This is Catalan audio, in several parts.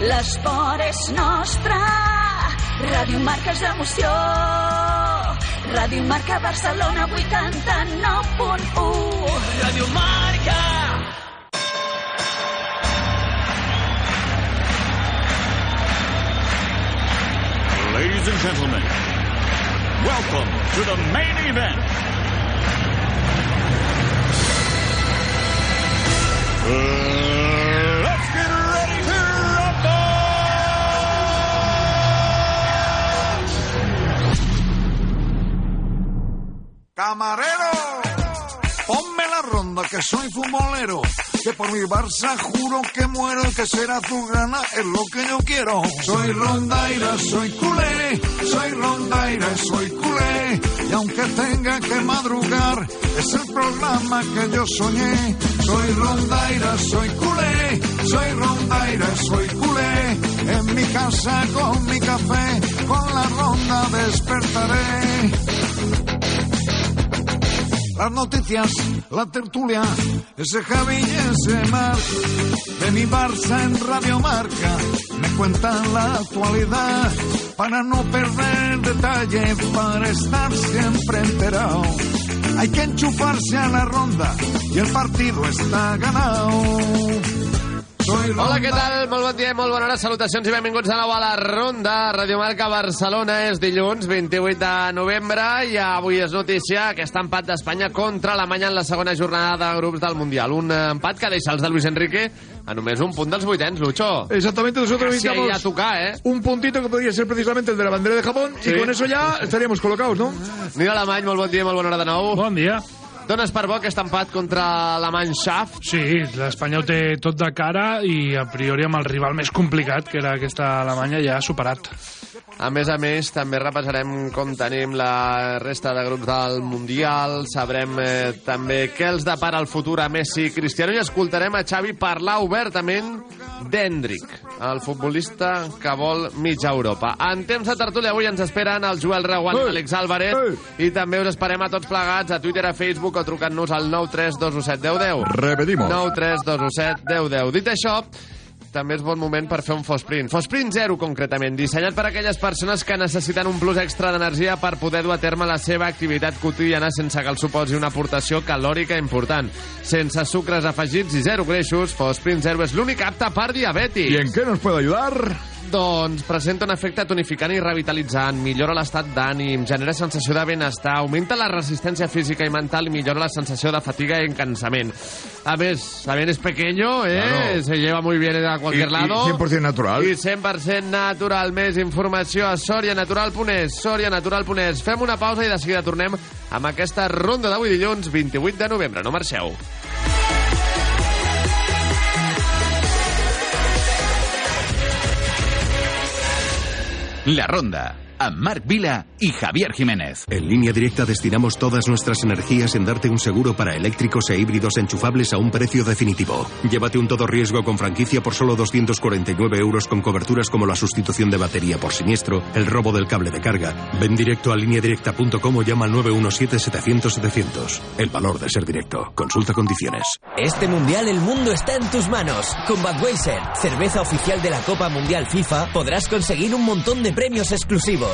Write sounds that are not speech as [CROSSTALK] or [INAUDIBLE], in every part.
l'esport és nostre. Ràdio Marca és emoció, Ràdio Marca Barcelona 89.1. Ràdio Marca. Ladies and gentlemen, welcome to the main event. Uh, Camarero, ponme la ronda que soy futbolero. Que por mi Barça juro que muero, que será tu gana, es lo que yo quiero. Soy rondaira, soy culé, soy rondaira, soy culé. Y aunque tenga que madrugar, es el programa que yo soñé. Soy rondaira, soy culé, soy rondaira, soy culé. En mi casa con mi café, con la ronda despertaré. Las noticias, la tertulia, ese Javi y ese Mar. De mi Barça en Radio Marca, me cuentan la actualidad. Para no perder detalle, para estar siempre enterado. Hay que enchufarse a la ronda y el partido está ganado. Hola, què tal? Molt bon dia i molt bona hora. Salutacions i benvinguts de nou a la Ronda. Radio Marca Barcelona és dilluns 28 de novembre i avui és notícia aquest empat d'Espanya contra Alemanya en la segona jornada de grups del Mundial. Un empat que deixa els de Luis Enrique a només un punt dels vuitens, Lucho. Exactamente, nosotros Casi ahí necesitamos a tocar, ¿eh? un puntito que podría ser precisamente el de la bandera de Japón Sí. y con eso ya estaríamos colocados, ¿no? Nil Alemany, molt bon dia molt bona hora de nou. Bon dia. Dones per bo aquest empat contra l'Alemany Schaff? Sí, l'Espanya ho té tot de cara i a priori amb el rival més complicat, que era aquesta Alemanya, ja ha superat. A més a més, també repassarem com tenim la resta de grups del Mundial, sabrem eh, també què els depara el futur a Messi i Cristiano i escoltarem a Xavi parlar obertament d'Hendrick, el futbolista que vol mitja Europa. En temps de tertúlia avui ens esperen el Joel Reguant i l'Àlex Álvarez i també us esperem a tots plegats a Twitter, a Facebook o trucant-nos al 93217 1010. Repetimos. 93217 1010. Dit això, també és bon moment per fer un Fosprint. Fosprint 0, concretament, dissenyat per a aquelles persones que necessiten un plus extra d'energia per poder dur a terme la seva activitat quotidiana sense que el suposi una aportació calòrica important. Sense sucres afegits i zero greixos, Fosprint 0 és l'únic apte per diabètics. ¿Y en qué nos puede ayudar? Doncs presenta un efecte tonificant i revitalitzant, millora l'estat d'ànim, genera sensació de benestar, augmenta la resistència física i mental i millora la sensació de fatiga i cansament. A més, también es pequeño, ¿eh? Claro. Se lleva muy bien a Y, cualquier y lado. 100% natural. I 100% natural. Més informació a sorianatural.es, sorianatural.es. Fem una pausa i de seguida tornem amb aquesta ronda d'avui dilluns 28 de novembre. No marxeu. La Ronda, amb Marc Vila y Javier Jiménez. En línea directa destinamos todas nuestras energías en darte un seguro para eléctricos e híbridos enchufables a un precio definitivo. Llévate un todo riesgo con franquicia por solo 249 euros con coberturas como la sustitución de batería por siniestro, el robo del cable de carga. Ven directo a lineadirecta.com o llama al 917-700-700. El valor de ser directo. Consulta condiciones. Este mundial el mundo está en tus manos. Con Budweiser, cerveza oficial de la Copa Mundial FIFA, podrás conseguir un montón de premios exclusivos.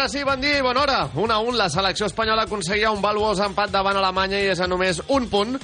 Ara sí, bon dia i bona hora. 1 a 1, la selecció espanyola aconseguia un valuós empat davant Alemanya i és a només un punt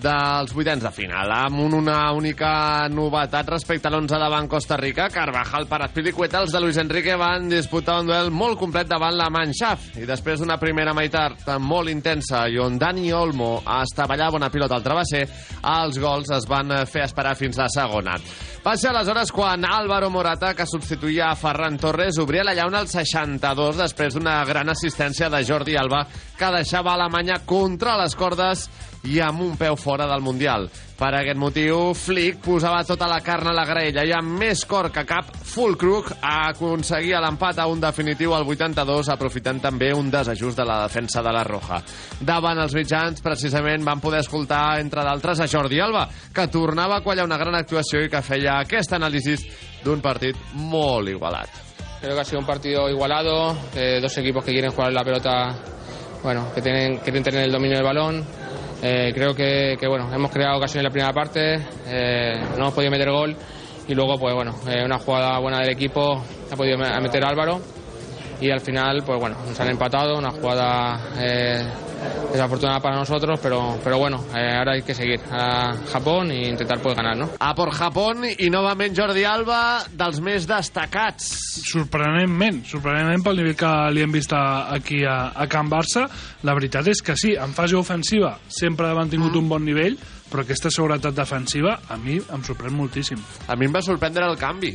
dels vuitens de final, amb una única novetat respecte a l'11 davant Costa Rica. Carvajal, Parazpilicueta, els de Luis Enrique van disputar un duel molt complet davant la Mannschaft i després d'una primera meitat molt intensa i on Dani Olmo estavellava una pilota al travesser, els gols es van fer esperar fins la segona. Va ser aleshores quan Álvaro Morata, que substituïa a Ferran Torres, obria la llauna al 62 després d'una gran assistència de Jordi Alba que deixava Alemanya contra les cordes i amb un peu fora del Mundial. Per aquest motiu, Flick posava tota la carn a la graella i amb més cor que cap, Fulkrug aconseguia l'empat a un definitiu al 82, aprofitant també un desajust de la defensa de la Roja. Davant els mitjans, precisament, van poder escoltar, entre d'altres, a Jordi Alba, que tornava a quallar una gran actuació i que feia aquest anàlisi d'un partit molt igualat. Creo que ha sido un partido igualado, eh, dos equipos que quieren jugar la pelota, bueno, que tienen, quieren tener el dominio del balón. Eh, creo que, que, bueno, hemos creado ocasiones en la primera parte, eh, no hemos podido meter gol y luego, pues bueno, eh, una jugada buena del equipo ha podido me- meter Álvaro y al final, pues bueno, nos han empatado, una jugada eh, desafortunada para nosotros, pero, pero bueno, eh, ahora hay que seguir a Japón e intentar pues ganar, ¿no? A por Japón i novament Jordi Alba, dels més destacats. sorprenentment, sorprenentment pel nivell que li hem vist aquí a, a Can Barça. La veritat és que sí, en fase ofensiva sempre ha mantingut un bon nivell, però aquesta seguretat defensiva a mi em sorprèn moltíssim. A mi em va sorprendre el canvi.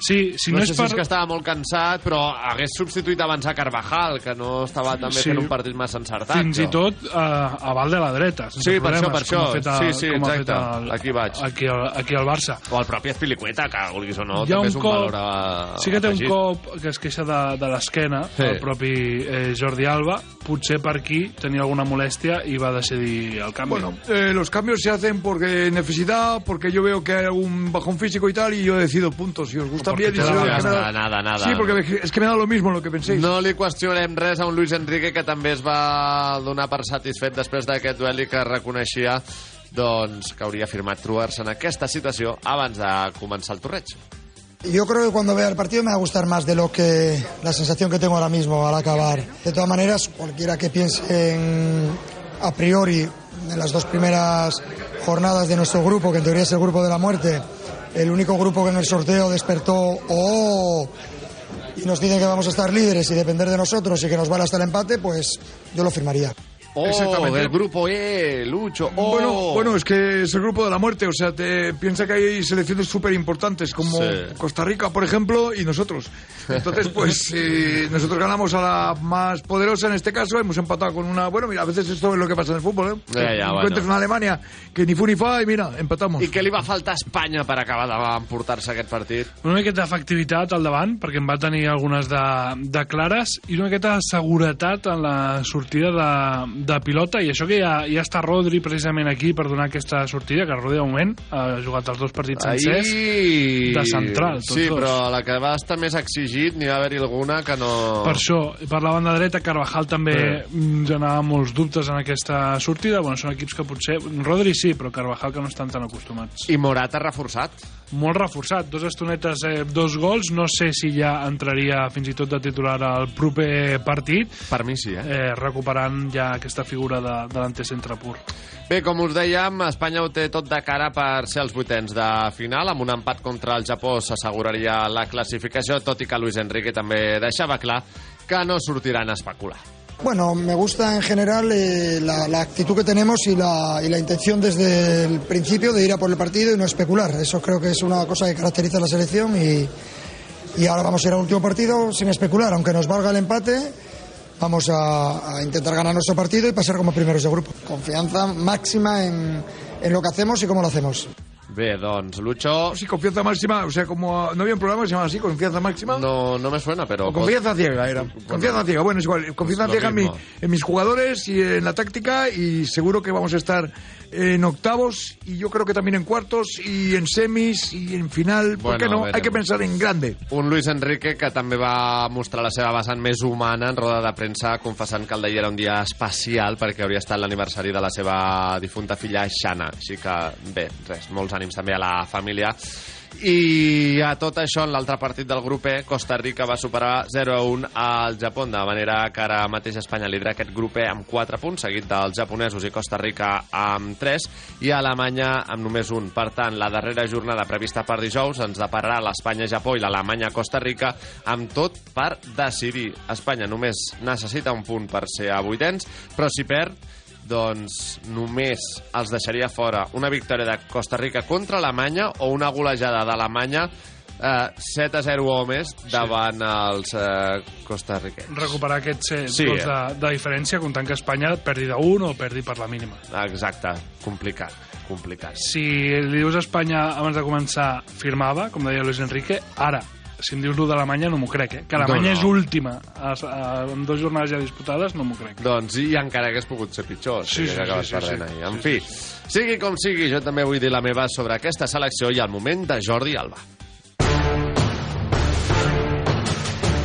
Sí, si no, no és sé per... si és que estava molt cansat, però hagués substituït abans a Carvajal, que no estava també Sí. fent un partit massa encertat. Fins i però- tot eh, a Val de la dreta, sense Sí, per això, per això. el, Sí, sí, exacte. el, Aquí vaig. Aquí, al- aquí al Barça. O el propi Espilicueta, que vulguis o no, Hi també un és un cop- valor a... Sí que té un afegit. cop que es queixa de, de l'esquena, Sí. el propi eh, Jordi Alba. Potser per aquí tenia alguna molèstia i va decidir el canvi. Bueno, eh, los cambios se hacen porque necesidad, porque yo veo que hay algún bajón físico y tal, y yo decido puntos. Si os gusta si da no, la es que me gana. da- Nada, nada. Sí, porque es que me da lo mismo lo que penséis. No li qüestionem res a un Luis Enrique que també es va donar per satisfet després d'aquest duel i que reconeixia doncs, que hauria firmat trobar-se en aquesta situació abans de començar el torreig. Yo creo que cuando vea el partido me va a gustar más de lo que la sensación que tengo ahora mismo al acabar. De todas maneras, cualquiera que piense en, a priori en las dos primeras jornadas de nuestro grupo, que en teoría es el grupo de la muerte, el único grupo que en el sorteo despertó oh, y nos dicen que vamos a estar líderes y depender de nosotros y que nos vale hasta el empate, pues yo lo firmaría. Oh, Exactamente. del grupo E, Lucho. Oh. Bueno, bueno, es que es el grupo de la muerte, o sea, te piensa que hay selecciones súper importantes como Sí. Costa Rica, por ejemplo, y nosotros. Entonces, pues [LAUGHS] si nosotros ganamos a la más poderosa en este caso, hemos empatado con una... Bueno, mira, a veces esto es lo que pasa en el fútbol, ¿eh? Ya, ya, Encuentras bueno. una Alemania que ni fu ni fa y mira, empatamos. I què li va faltar a Espanya per acabar d'emportar-se aquest partit? Una miqueta d'efectivitat al davant, perquè en va tenir algunes de, de clares, i una miqueta de seguretat en la sortida de, de pilota, i això que ja, ja està Rodri precisament aquí per donar aquesta sortida, que Rodri de moment ha jugat els dos partits sencers Ahir... de central, tots sí, dos. però la que va estar més exigit n'hi va haver-hi alguna que no... Per això, per la banda dreta, Carvajal també Eh. mm, generava molts dubtes en aquesta sortida. Bueno, són equips que potser... Rodri sí, però Carvajal que no estan tan acostumats. I Morata reforçat. Molt reforçat, dos estonetes, eh, dos gols. No sé si ja entraria fins i tot de titular al proper partit. Per mi sí, eh? eh recuperant ja aquesta figura de, de l'antecentre pur. Bé, com us dèiem, Espanya ho té tot de cara per ser els vuitens de final. Amb un empat contra el Japó s'asseguraria la classificació, tot i que Luis Enrique també deixava clar que no sortiran a especular. Bueno, me gusta en general eh, la, la actitud que tenemos y la, y la intención desde el principio de ir a por el partido y no especular. Eso creo que es una cosa que caracteriza a la selección y, y ahora vamos a ir al último partido sin especular, aunque nos valga el empate. Vamos a, a intentar ganar nuestro partido y pasar como primeros de grupo. Confianza máxima en, en lo que hacemos y cómo lo hacemos. Bé, doncs, Lucho... Sí, confianza máxima, o sea, como no había un programa que se llamaba así, confianza máxima. No, no me suena, pero... O confianza ciega era. Confianza ciega, bueno, es igual. Confianza ciega en, mi- en mis jugadores y en la táctica y seguro que vamos a estar en octavos y yo creo que también en cuartos y en semis y en final. ¿Por Bueno, qué no? Hay que pensar en grande. Un Luis Enrique que també va mostrar la seva vessant més humana en roda de premsa, confessant que el d'ahir era un dia especial perquè hauria estat l'aniversari de la seva difunta filla Xana. Així que, bé, res, molts ànims també a la família. I a tot això, en l'altre partit del grup E, Costa Rica va superar 0 a 1 al Japó, de manera que ara mateix Espanya lidera aquest grup E amb 4 punts, seguit dels japonesos i Costa Rica amb 3, i Alemanya amb només un. Per tant, la darrera jornada prevista per dijous ens depararà l'Espanya-Japó i l'Alemanya-Costa Rica amb tot per decidir. Espanya només necessita un punt per ser a vuitens, però si perd, doncs només els deixaria fora una victòria de Costa Rica contra Alemanya o una golejada d'Alemanya eh, 7 a 0 o més davant els eh, costarriquenys. Recuperar aquests eh, Sí, gols eh? de, de diferència, comptant que Espanya perdi d'un o perdi per la mínima. Exacte, complicat, complicat. Si li dius a Espanya abans de començar firmava, com deia Luis Enrique, ara, si em dius lo d'Alemanya no m'ho crec, eh? Que Alemanya No, no. és última a, a, amb dues jornades ja disputades, no m'ho crec. Doncs i encara hagués pogut ser pitjor, Sí, sí, sí, acabes sí, sí, perdent sí. ahir. En fi, sigui com sigui, jo també vull dir la meva sobre aquesta selecció i el moment de Jordi Alba.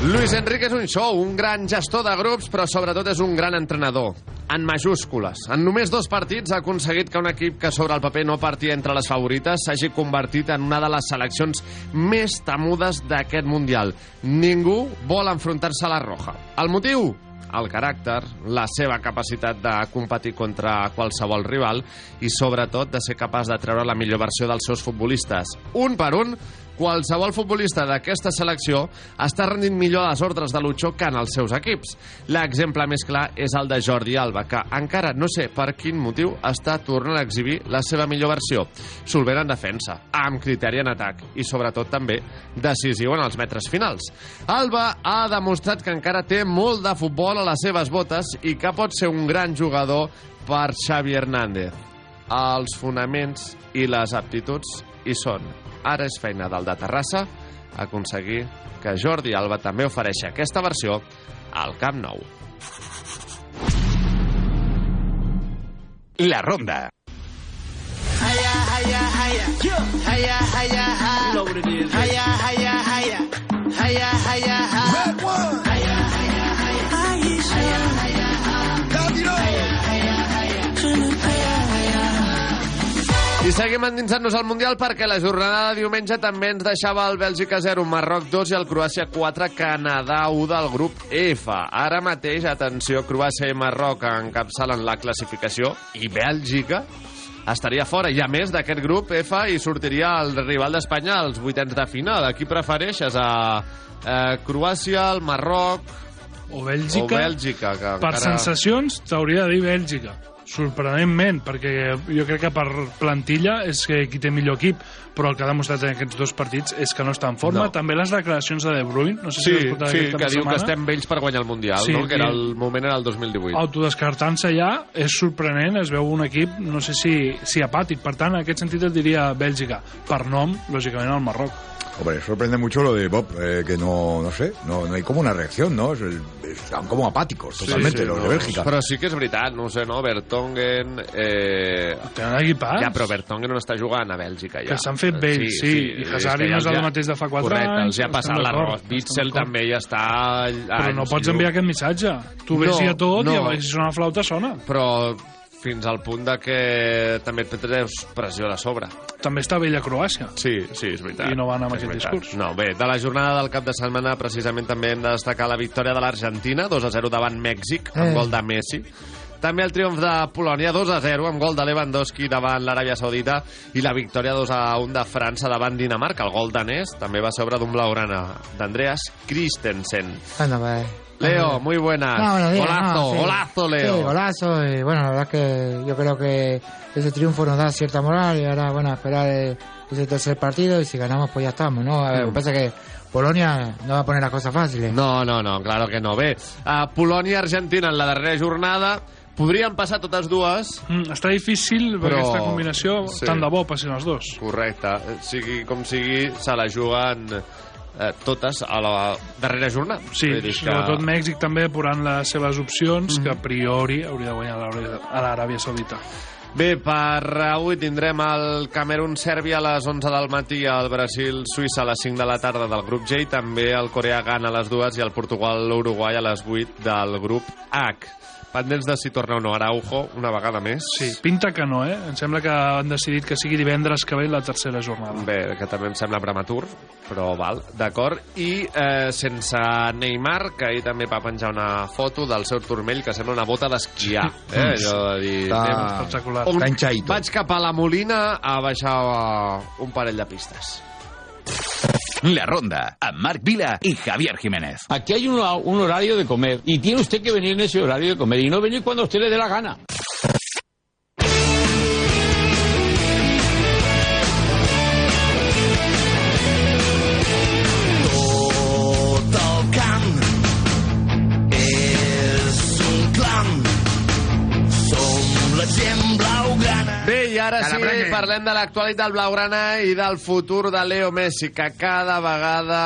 Luis Enrique és un show, un gran gestor de grups, però sobretot és un gran entrenador. En majúscules. En només dos partits ha aconseguit que un equip que sobre el paper no partia entre les favorites s'hagi convertit en una de les seleccions més temudes d'aquest Mundial. Ningú vol enfrontar-se a la Roja. El motiu? el caràcter, la seva capacitat de competir contra qualsevol rival i, sobretot, de ser capaç de treure la millor versió dels seus futbolistes. Un per un, qualsevol futbolista d'aquesta selecció està rendint millor a les ordres de Lucho que en els seus equips. L'exemple més clar és el de Jordi Alba, que encara no sé per quin motiu està tornant a exhibir la seva millor versió. Solvent en defensa, amb criteri en atac i, sobretot, també decisiu en els metres finals. Alba ha demostrat que encara té molt de futbol a les seves botes i que pot ser un gran jugador per Xavi Hernández. Els fonaments i les aptituds hi són. Ara és feina del de Terrassa aconseguir que Jordi Alba també ofereixi aquesta versió al Camp Nou. La ronda. Hiya, hiya, hiya. Hiya, hiya, hi. You know what it is. Hiya, seguim endinsant-nos al Mundial perquè la jornada de diumenge també ens deixava el Bèlgica 0, Marroc 2 i el Croàcia 4, Canadà 1 del grup F. Ara mateix, atenció, Croàcia i Marroc encapçalen la classificació i Bèlgica estaria fora. I a més d'aquest grup F hi sortiria el rival d'Espanya als vuitens de final. Aquí prefereixes a eh, Croàcia, el Marroc O Bèlgica, o Bèlgica. Que per encara... sensacions t'hauria de dir Bèlgica sorprenentment, perquè jo crec que per plantilla és que qui té millor equip, però el que ha demostrat en aquests dos partits és que no està en forma. No. També les declaracions de De Bruyne, no sé Sí, si sí, aquest cap que diu que setmana. estem vells per guanyar el Mundial, Sí, no? que era el moment era el 2018. autodescartant-se ja és sorprenent, es veu un equip no sé si, si apàtic, per tant en aquest sentit et diria Bèlgica per nom, lògicament el Marroc Hombre, sorprende mucho lo de Bob, eh, que no, no sé, no, no hay como una reacción, ¿no? Es el- están como apáticos totalmente los de Bélgica. Però sí que és veritat, no ho sé, no? Vertonghen... Eh... Tenen equipats. Ja, però Vertonghen no està jugant a Bèlgica, ja. Que s'han fet vells, sí, i Hazard és que no és el ja- mateix de fa quatre Correcte, anys, els ja ha passat l'arròs. Bitzel també ja està... Però no pots enviar aquest missatge. Tu ves No, a tot no. i si sona la flauta sona. Però fins al punt de que també et treus pressió a sobre. També està vella Croàcia. Sí, sí, és veritat. I no van amb És aquest veritat. discurs. No, bé, de la jornada del cap de setmana precisament també hem de destacar la victòria de l'Argentina, 2 a 0 davant Mèxic, amb Eh. gol de Messi. També el triomf de Polònia, 2 a 0, amb gol de Lewandowski davant l'Aràbia Saudita, i la victòria 2 a 1 de França davant Dinamarca. El gol danès també va ser obra d'un blaugrana, d'Andreas Christensen. Bueno, pues. Leo, muy buenas. No, buenos días, golazo, no, sí. golazo, Leo. Sí, golazo. Y bueno, la verdad es que yo creo que ese triunfo nos da cierta moral y ahora, bueno, a esperar eh, ese tercer partido y si ganamos, pues ya estamos, ¿no? A ver, Mm. Pasa que Polonia no va a poner las cosas fáciles. No, no, no, claro que no. Bé, uh, Polònia-Argentina en la darrera jornada. Podrien passar totes dues. Mm, està difícil Però- aquesta combinació, sí. tant de bo passin els dos. Correcte. Sigui com sigui, se la juguen eh, totes a la darrera jornada. Sí, dir sobretot Mèxic també apurant les seves opcions, que a priori hauria de guanyar a l'Aràbia Saudita. Bé, per avui tindrem el Camerún-Sèrbia a les 11 del matí, el Brasil-Suïssa a les 5 de la tarda del grup i també el Corea-Ghana a les 2 i el Portugal-Uruguai a les 8 del grup H. Pendents de si torna o no Araujo una vegada més. Sí, pinta que no, eh? Em sembla que han decidit que sigui divendres que ve la tercera jornada. Bé, que també em sembla prematur, però val, d'acord. I eh, sense Neymar, que ahir també va penjar una foto del seu turmell que sembla una bota d'esquiar. Eh? Allò de dir... Està- anem- espectacular. Hinchadito. vaig cap a la Molina a baixar un parell de pistes. La Ronda, a Marc Vila y Javier Jiménez. Aquí hay un, un horario de comer y tiene usted que venir en ese horario de comer y no venir cuando a usted le dé la gana. Un la i ara sí, parlem de l'actualitat blaugrana i del futur de Leo Messi, que cada vegada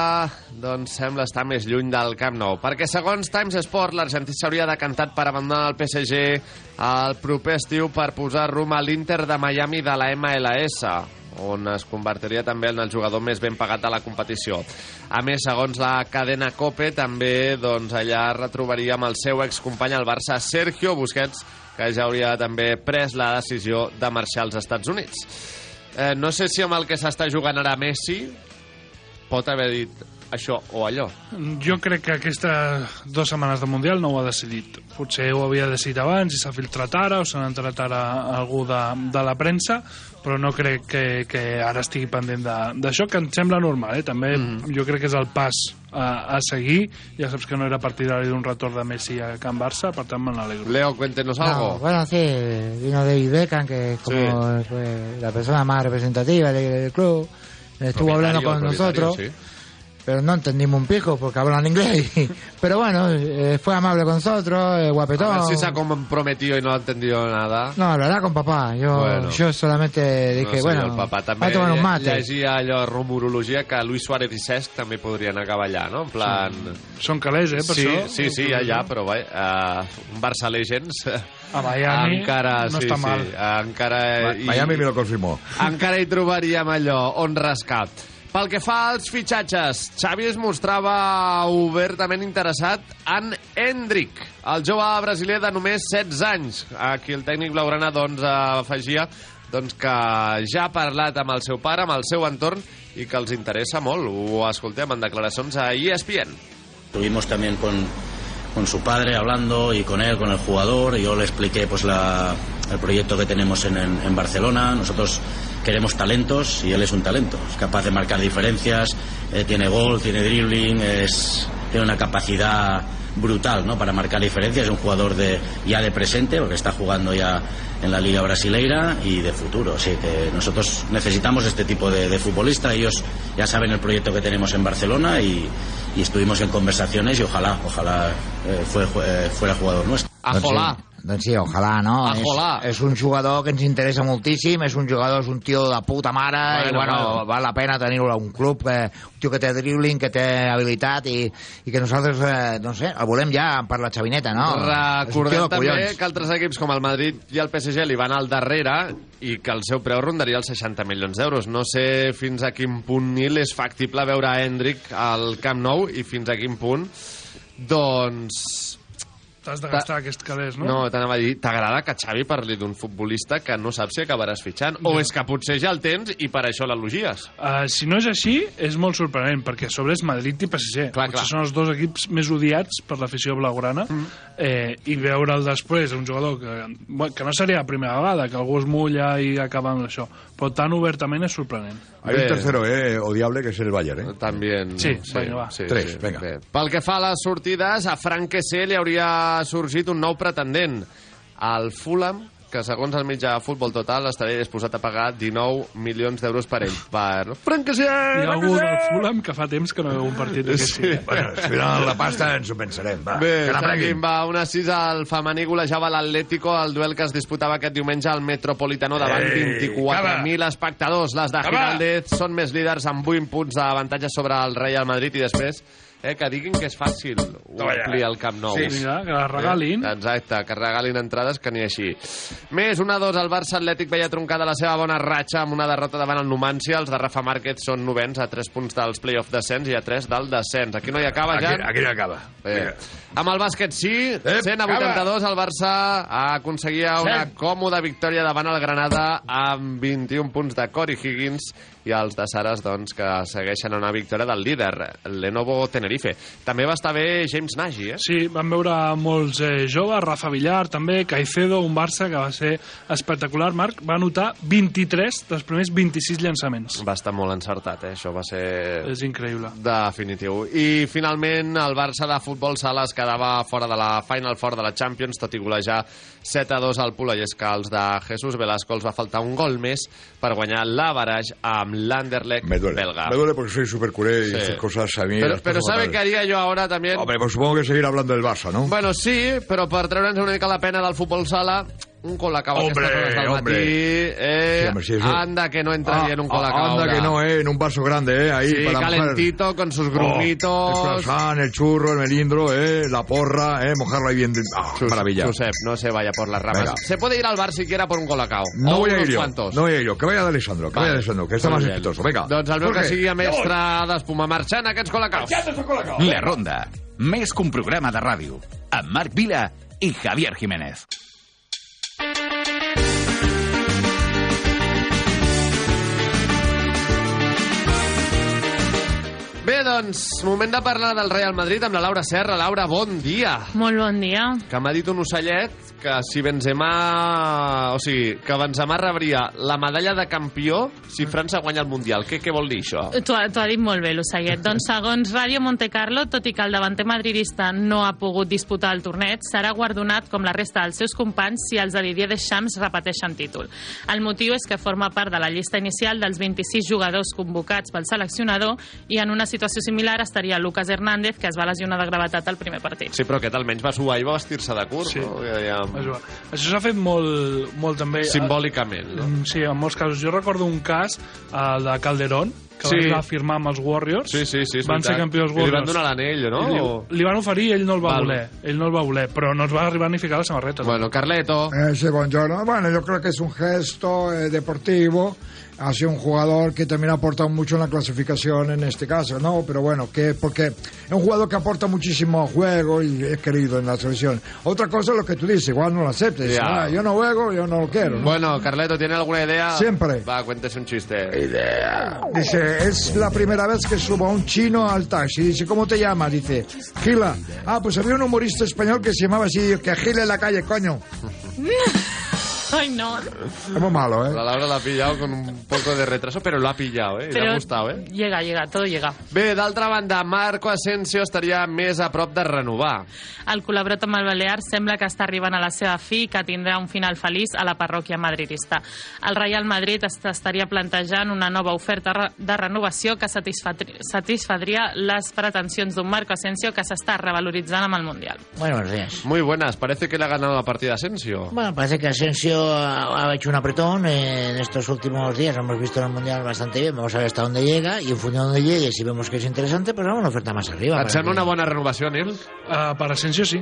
doncs, sembla estar més lluny del Camp Nou. Perquè segons Times Sport, l'argentí s'hauria decantat per abandonar el PSG el proper estiu per posar rumb a l'Inter de Miami de la MLS on es convertiria també en el jugador més ben pagat de la competició. A més, segons la cadena COPE, també doncs, allà retrobaria amb el seu excompany al Barça, Sergio Busquets, que ja hauria també pres la decisió de marxar als Estats Units. Eh, no sé si amb el que s'està jugant ara Messi pot haver dit això o allò. Jo crec que aquestes dues setmanes de Mundial no ho ha decidit. Potser ho havia decidit abans i s'ha filtrat ara o s'ha entrat ara algú de, de la premsa, però no crec que, que ara estigui pendent de- d'això, que em sembla normal. Eh? També Mm. jo crec que és el pas a, a seguir. Ja saps que no era partidari d'un retorn de Messi a Can Barça, per tant me n'alegro. Leo, cuéntenos No, algo. bueno, sí, vino David Beckham, que es como fue la persona más representativa del, del club. Estuvo hablando con nosotros, propietario, pero no entendimos un pijo porque hablan inglés. pero bueno, eh, fue amable con nosotros, eh, A guapetón. ver si se ha comprometido y no ha entendido nada. No, hablará con papá. Yo, Bueno. yo solamente dije, no sé, bueno, el papà va a tomar un mate. llegia allò rumorologia que Luis Suárez i Cesc també podrien acabar allà, no? En plan... Són calés, eh, per sí, això. Sí, sí, ja, ja, però vai, uh, un Barça Legends... A Miami encara, no sí, està sí, mal. encara... Mi- Miami me lo confirmó. encara hi trobaríem allò on rascar. Pel que fa als fitxatges, Xavi es mostrava obertament interessat en Hendrik, el jove brasiler de només 16 anys. Aquí el tècnic blaugrana doncs, afegia doncs, que ja ha parlat amb el seu pare, amb el seu entorn, i que els interessa molt. Ho escoltem en declaracions a ESPN. Estuvimos también con, con su padre hablando y con él, con el jugador. Yo le expliqué pues la, el proyecto que tenemos en, en- en Barcelona. Nosotros queremos talentos y él es un talento. Es capaz de marcar diferencias, eh, tiene gol, tiene dribbling, es, tiene una capacidad brutal ¿no? para marcar diferencias. Es un jugador de, ya de presente, porque está jugando ya en la Liga Brasileira y de futuro. Así que nosotros necesitamos este tipo de, de futbolista. Ellos ya saben el proyecto que tenemos en Barcelona y, y estuvimos en conversaciones y ojalá, ojalá eh, fue- eh, fuera jugador nuestro. Ajolà. Doncs sí, ojalà, no? Ojalà. És, és un jugador que ens interessa moltíssim, és un jugador, és un tio de puta mare, Bueno, i bueno, bueno. val la pena tenir-lo a un club, que, un tio que té dribbling, que té habilitat, i, i que nosaltres, eh, no sé, el volem ja per la xavineta, no? Recordem de també que altres equips com el Madrid i el PSG li van al darrere i que el seu preu rondaria els 60 milions d'euros. No sé fins a quin punt Nil és factible veure a Hendrik al Camp Nou i fins a quin punt doncs... T'has de gastar aquests calés, no? No, t'anava a dir, t'agrada que Xavi parli d'un futbolista que no saps si acabaràs fitxant? O és que potser ja el tens i per això l'elogies? Uh, si no és així, és molt sorprenent, perquè a sobre és Madrid i PSG. Clar, Potser clar. són els dos equips més odiats per l'afició blaugrana. Mm. Eh, I veure'l després, un jugador que, que no seria la primera vegada, que algú es mulla i acaba amb això, però tan obertament és sorprenent. Hay un tercero, eh, odiable, que es el Bayern, eh. También. Sí, vinga, va. Tres, venga. Bé. Pel que fa a les sortides, a Frank Kessé li hauria sorgit un nou pretendent. El Fulham, que segons el mitjà de futbol total estaria disposat a pagar 19 milions d'euros per ell. Per... Kessé! Hi ha algú del Fulham que fa temps que no veu un partit d'aquest. Sí. Sí. Bueno, si venen la pasta ens ho pensarem, va. Bé, que la seguim, va, una 6 al femení golejava l'Atlético al duel que es disputava aquest diumenge al Metropolitano davant Ei, 24.000 espectadors. Les de. Giraldez són més líders amb 8 punts d'avantatge sobre el Real Madrid i després eh, que diguin que és fàcil omplir el Camp Nou. Sí, mira, que la regalin. Eh, exacte, que regalin entrades que ni així. Més, una 2 el Barça Atlètic veia troncada la seva bona ratxa amb una derrota davant el Numancia. Els de Rafa Márquez són novens a 3 punts dels play-off descens i a 3 del descens. Aquí no hi acaba, Aquí, Jan? aquí no acaba. Bé. Amb el bàsquet sí, 100 a 82 el Barça aconseguia una còmoda victòria davant el Granada amb 21 punts de Cory Higgins i els de Saras doncs, que segueixen una victòria del líder, Lenovo Tenerife. També va estar bé James Nagy, eh? Sí, van veure molts eh, joves, Rafa Villar també, Caicedo, un Barça que va ser espectacular. Marc va anotar 23 dels primers 26 llançaments. Va estar molt encertat, eh? Això va ser... És increïble. Definitiu. I finalment el Barça de futbol sala es quedava fora de la Final Four de la Champions, tot i golejar 7 a 2 al Pula, i és que els de Jesús Velasco els va faltar un gol més per guanyar l'Avaraix amb l'Anderlecht Me duele. belga. Me duele porque soy súper culé y Sí. estas cosas a mí... Pero, pero ¿sabe qué haría yo ahora también? Hombre, pues supongo que seguir hablando del Barça, ¿no? Bueno, sí, però per treure'ns una mica la pena del futbol sala, un colacao a Hombre, aquestes hores del hombre. matí, eh? Sí, hombre, sí, eso- anda que no entra Ah, bien un colacao. Anda que no, ¿eh? En un vaso grande, ¿eh? Ahí Sí, para mojar. calentito, con sus grumitos. Oh, el croissant, el churro, el melindro, ¿eh? La porra, ¿eh? Mojarlo ahí bien. Josep, maravilla. Josep, no se vaya por las ramas. Venga. Se puede ir al bar siquiera por un colacao. No o voy a ir yo. cuantos. No voy a ir yo. Que vaya de Alessandro, que Vale. vaya de Alessandro, que más bien. exitoso. Venga. Doncs el meu que sigui mestre d'espumar marxant aquests colacaos. La Ronda, més que un programa de ràdio, amb Marc Vila i Javier Jiménez. Bé, doncs, moment de parlar del Real Madrid amb la Laura Serra. Laura, bon dia. Molt bon dia. Que m'ha dit un ocellet que si Benzema... O sigui, que Benzema rebria la medalla de campió si França guanya el Mundial. Què, què vol dir això? T'ho ha, ha dit molt bé, l'Ocellet. doncs, [LAUGHS] segons Ràdio Monte Carlo, tot i que el davanter madridista no ha pogut disputar el torneig, serà guardonat com la resta dels seus companys si els de Didier Deschamps repeteixen títol. El motiu és que forma part de la llista inicial dels 26 jugadors convocats pel seleccionador i en una situació similar estaria Lucas Hernández, que es va lesionar de gravetat al primer partit. Sí, però aquest almenys va suar i va vestir-se de curt, Sí. no? Ja, ja... Això, això s'ha fet molt, molt també... Simbòlicament, no? Mm, Sí, en molts casos. Jo recordo un cas, el de Calderón, que Sí. va firmar amb els Warriors. Sí, sí, sí, Van ser veritat. campions I li Warriors. van donar l'anell, no? I Li, li van oferir i ell no el va Val. voler. Ell no el va voler, però no es va arribar ni a ficar la samarreta. Bueno, Carleto. Eh, sí, buongiorno. Bueno, yo creo que es un gesto eh, deportivo hacia un jugador que también ha aportado mucho en la clasificación en este caso, ¿no? Pero bueno, que porque es un jugador que aporta muchísimo juego y es querido en la selección. Otra cosa es lo que tú dices, igual no lo aceptes. Ya. Ah, yo no juego, yo no lo quiero. ¿no? Bueno, Carleto, ¿tiene alguna idea? Siempre. Va, cuéntese un chiste. Idea. Dice, es la primera vez que subo a un chino al taxi. Dice, ¿cómo te llamas? Dice, Gila. Ah, pues había un humorista español que se llamaba así, que Gila en la calle, coño. [LAUGHS] Ay, no. Estamos malo, ¿eh? La Laura l'ha pillado con un poco de retraso, pero lo ha pillado, ¿eh? Y le Pero ha gustado, ¿eh? Llega, llega, todo llega. Bé, d'altra banda, Marco Asensio estaria més a prop de renovar. El col·laborat amb el Balear sembla que està arribant a la seva fi i que tindrà un final feliç a la parròquia madridista. El Real Madrid est- estaria plantejant una nova oferta de renovació que satisfadria les pretensions d'un Marco Asensio que s'està revaloritzant amb el Mundial. Bueno, buenos días. Muy buenas, parece que le ha ganado la partida Asensio. Bueno, parece que Asensio ha ha hecho un apretón eh, en estos últimos días. Lo hemos visto en el Mundial bastante bien. Vamos a ver hasta dónde llega y en función de dónde llegue, si vemos que es interesante, pues vamos a una oferta más arriba. Para sembla que- una bona renovació, Nil? Uh, per Asensio sí.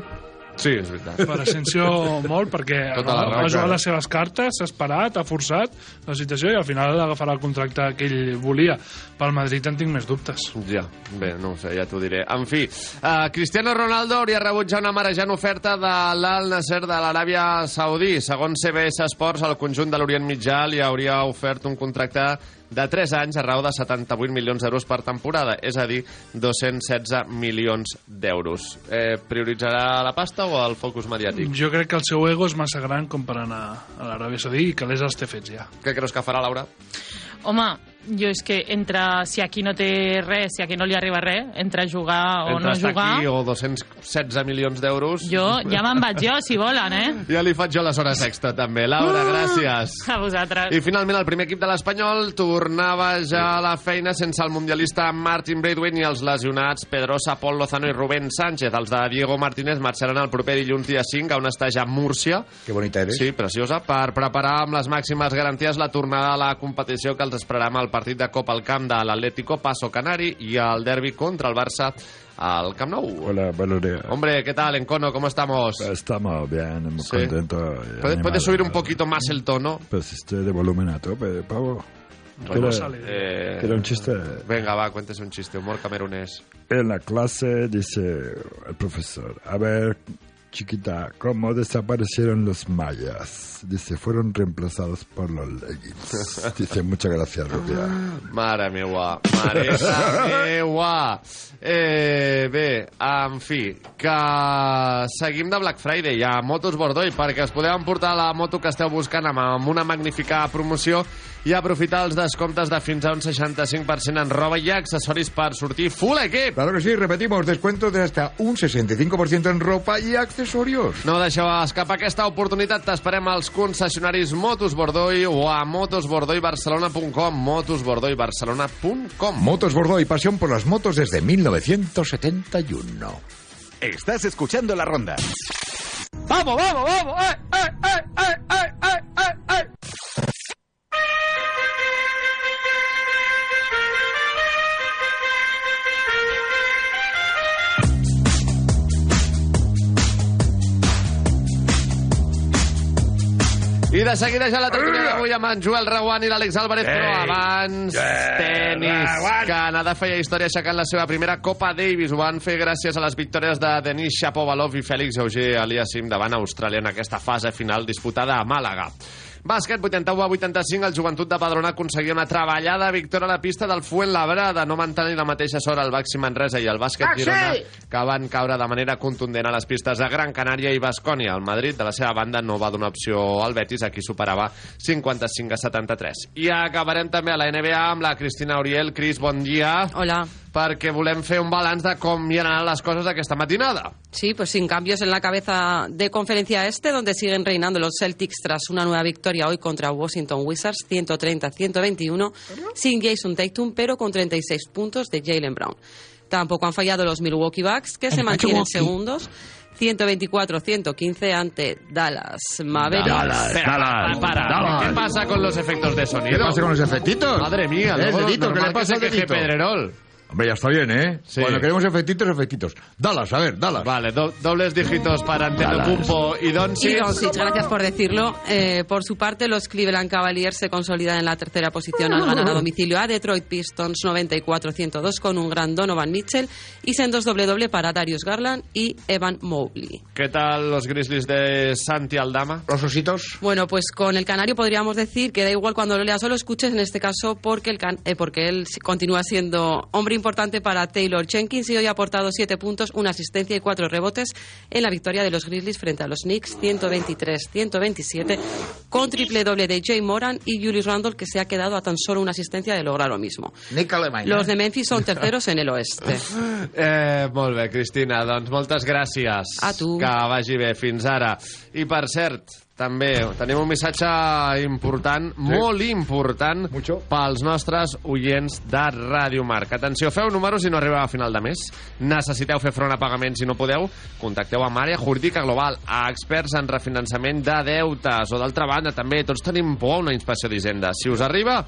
Sí, és veritat. Per Asensio molt, perquè Tota la raó, ha jugat les seves cartes, s'ha esperat, ha forçat la situació i al final agafarà el contracte que ell volia. Pel Madrid en tinc més dubtes. Ja, bé, no sé, ja t'ho diré. En fi, uh, Cristiano Ronaldo hauria rebut ja una marejant oferta de l'Al Nasser de l'Aràbia Saudí. Segons CBS Sports, el conjunt de l'Orient Mitjà li hauria ofert un contracte de 3 anys a raó de 78 milions d'euros per temporada, és a dir, 216 milions d'euros. Eh, prioritzarà la pasta o el focus mediàtic? Jo crec que el seu ego és massa gran com per anar a l'Aràbia Saudí i que l'és els té fets ja. Què creus que farà, Laura? Home, jo és que entre si aquí no té res, si aquí no li arriba res, entre jugar o Entre no jugar, aquí o 216 milions d'euros... jo ja me'n vaig jo, si volen, eh? [LAUGHS] Ja li faig jo les hores extra, també. Laura, gràcies. A vosaltres. I finalment el primer equip de l'Espanyol tornava ja a la feina sense el mundialista Martin Braithwaite ni els lesionats Pedrosa, Pol Lozano i Rubén Sánchez. Els de Diego Martínez marxaran el proper dilluns dia 5 a on està ja Múrcia. Que bonita eres. Sí, preciosa, per preparar amb les màximes garanties la tornada a la competició que els esperarà amb el partit de Copa al camp de l'Atlético Paso Canari i el derbi contra el Barça al Camp Nou. Hola, buenos días. Hombre, ¿qué tal, Encono? ¿Cómo estamos? Estamos bien, muy Sí. contentos. ¿Puedes, subir un poquito más el tono? Pues estoy de volumen a tope, pavo. Bueno, ¿Quiere- eh, un chiste? Venga, va, cuéntese un chiste, humor camerunés. En la clase dice el profesor, a ver, chiquita, ¿cómo desaparecieron los mayas? Dice, fueron reemplazados por los leggings. [LAUGHS] Dice, muchas gracias, Rubia. Mare meua, mare meua. Eh, bé, en fi, que seguim de Black Friday a Motos Bordoi perquè es podeu emportar la moto que esteu buscant amb, amb una magnífica promoció i aprofitar els descomptes de fins a un 65% en roba i accessoris per sortir full equip. Claro que sí, repetimos, descuentos de hasta un 65% en ropa y accesorios. No deixeu escapar aquesta oportunitat. T'esperem als concessionaris Motos Bordoi o a motosbordoibarcelona.com motosbordoibarcelona.com Motos Bordeaux, pasión por las motos desde 1971. Estás escuchando la ronda. ¡Vamos, vamos, vamos! ¡Eh, eh, eh, eh, eh, eh, eh, eh! I de seguida ja la tertúlia d'avui amb en Joel Reguant i l'Àlex Álvarez, però Ei, abans tenis. Canadà feia història aixecant la seva primera Copa Davis. Ho van fer gràcies a les victòries de Denis Shapovalov i Fèlix Auger Aliassime davant Austràlia en aquesta fase final disputada a Màlaga. Bàsquet, 81 a 85, el joventut de Padrona aconseguia una treballada victòria a la pista del Fuenlabrada, no mantenir la mateixa sort el Baxi Manresa i el bàsquet Ah, sí? Girona, que van caure de manera contundent a les pistes de Gran Canària i Bascònia. El Madrid, de la seva banda, no va donar opció al Betis, a qui superava 55 a 73. I acabarem també a la NBA amb la Cristina Auriel. Cris, bon dia. Hola. Perquè volem fer un balanç de com hi han anat les coses aquesta matinada. Sí, pues sin cambios en la cabeza de conferencia este, donde siguen reinando los Celtics tras una nueva victoria hoy contra Washington Wizards, 130-121, sin Jason Tatum, pero con 36 puntos de Jalen Brown. Tampoco han fallado los Milwaukee Bucks, que se mantienen segundos. 124-115 ante Dallas Mavericks. Para, para. ¿Qué pasa con los efectos de sonido? ¿Qué pasa con los efectitos? Madre mía, ¿Eh, luego dedito? ¿Qué le pasa que al dedito? Pedrerol. Hombre, ya está bien, ¿eh? Sí. Cuando queremos efectitos, efectitos. Dalas, a ver, dalas. Vale, do- dobles dígitos para Antetokounmpo y Doncic. Y Doncic, gracias por decirlo. Eh, por su parte, los Cleveland Cavaliers se consolidan en la tercera posición al ganar a domicilio a Detroit Pistons 94-102 con un gran Donovan Mitchell y sendos doble-doble para Darius Garland y Evan Mobley. ¿Qué tal los Grizzlies de Santi Aldama? Los ositos. Bueno, pues con el canario podríamos decir que da igual cuando lo leas o lo escuches, en este caso porque, el can- eh, porque él continúa siendo hombre importante para Taylor Jenkins y hoy ha aportado 7 puntos, una asistencia y 4 rebotes en la victoria de los Grizzlies frente a los Knicks 123-127 con triple doble de Jay Moran y Julius Randle que se ha quedado a tan solo una asistencia de lograr lo mismo. Los de Memphis son terceros en el oeste. [LAUGHS] Eh, molt bé, Cristina, doncs moltes gràcies. A tu. Que vagi bé, fins ara. I per cert, també tenim un missatge important, sí. molt important, Mucho. pels nostres oients de Ràdio Marc. Atenció, feu números si no arribeu a final de mes. Necessiteu fer front a pagaments si no podeu. Contacteu amb Àrea Jurídica Global, a experts en refinançament de deutes. O d'altra banda, també, tots tenim por a una inspecció d'Hisenda. Si us arriba,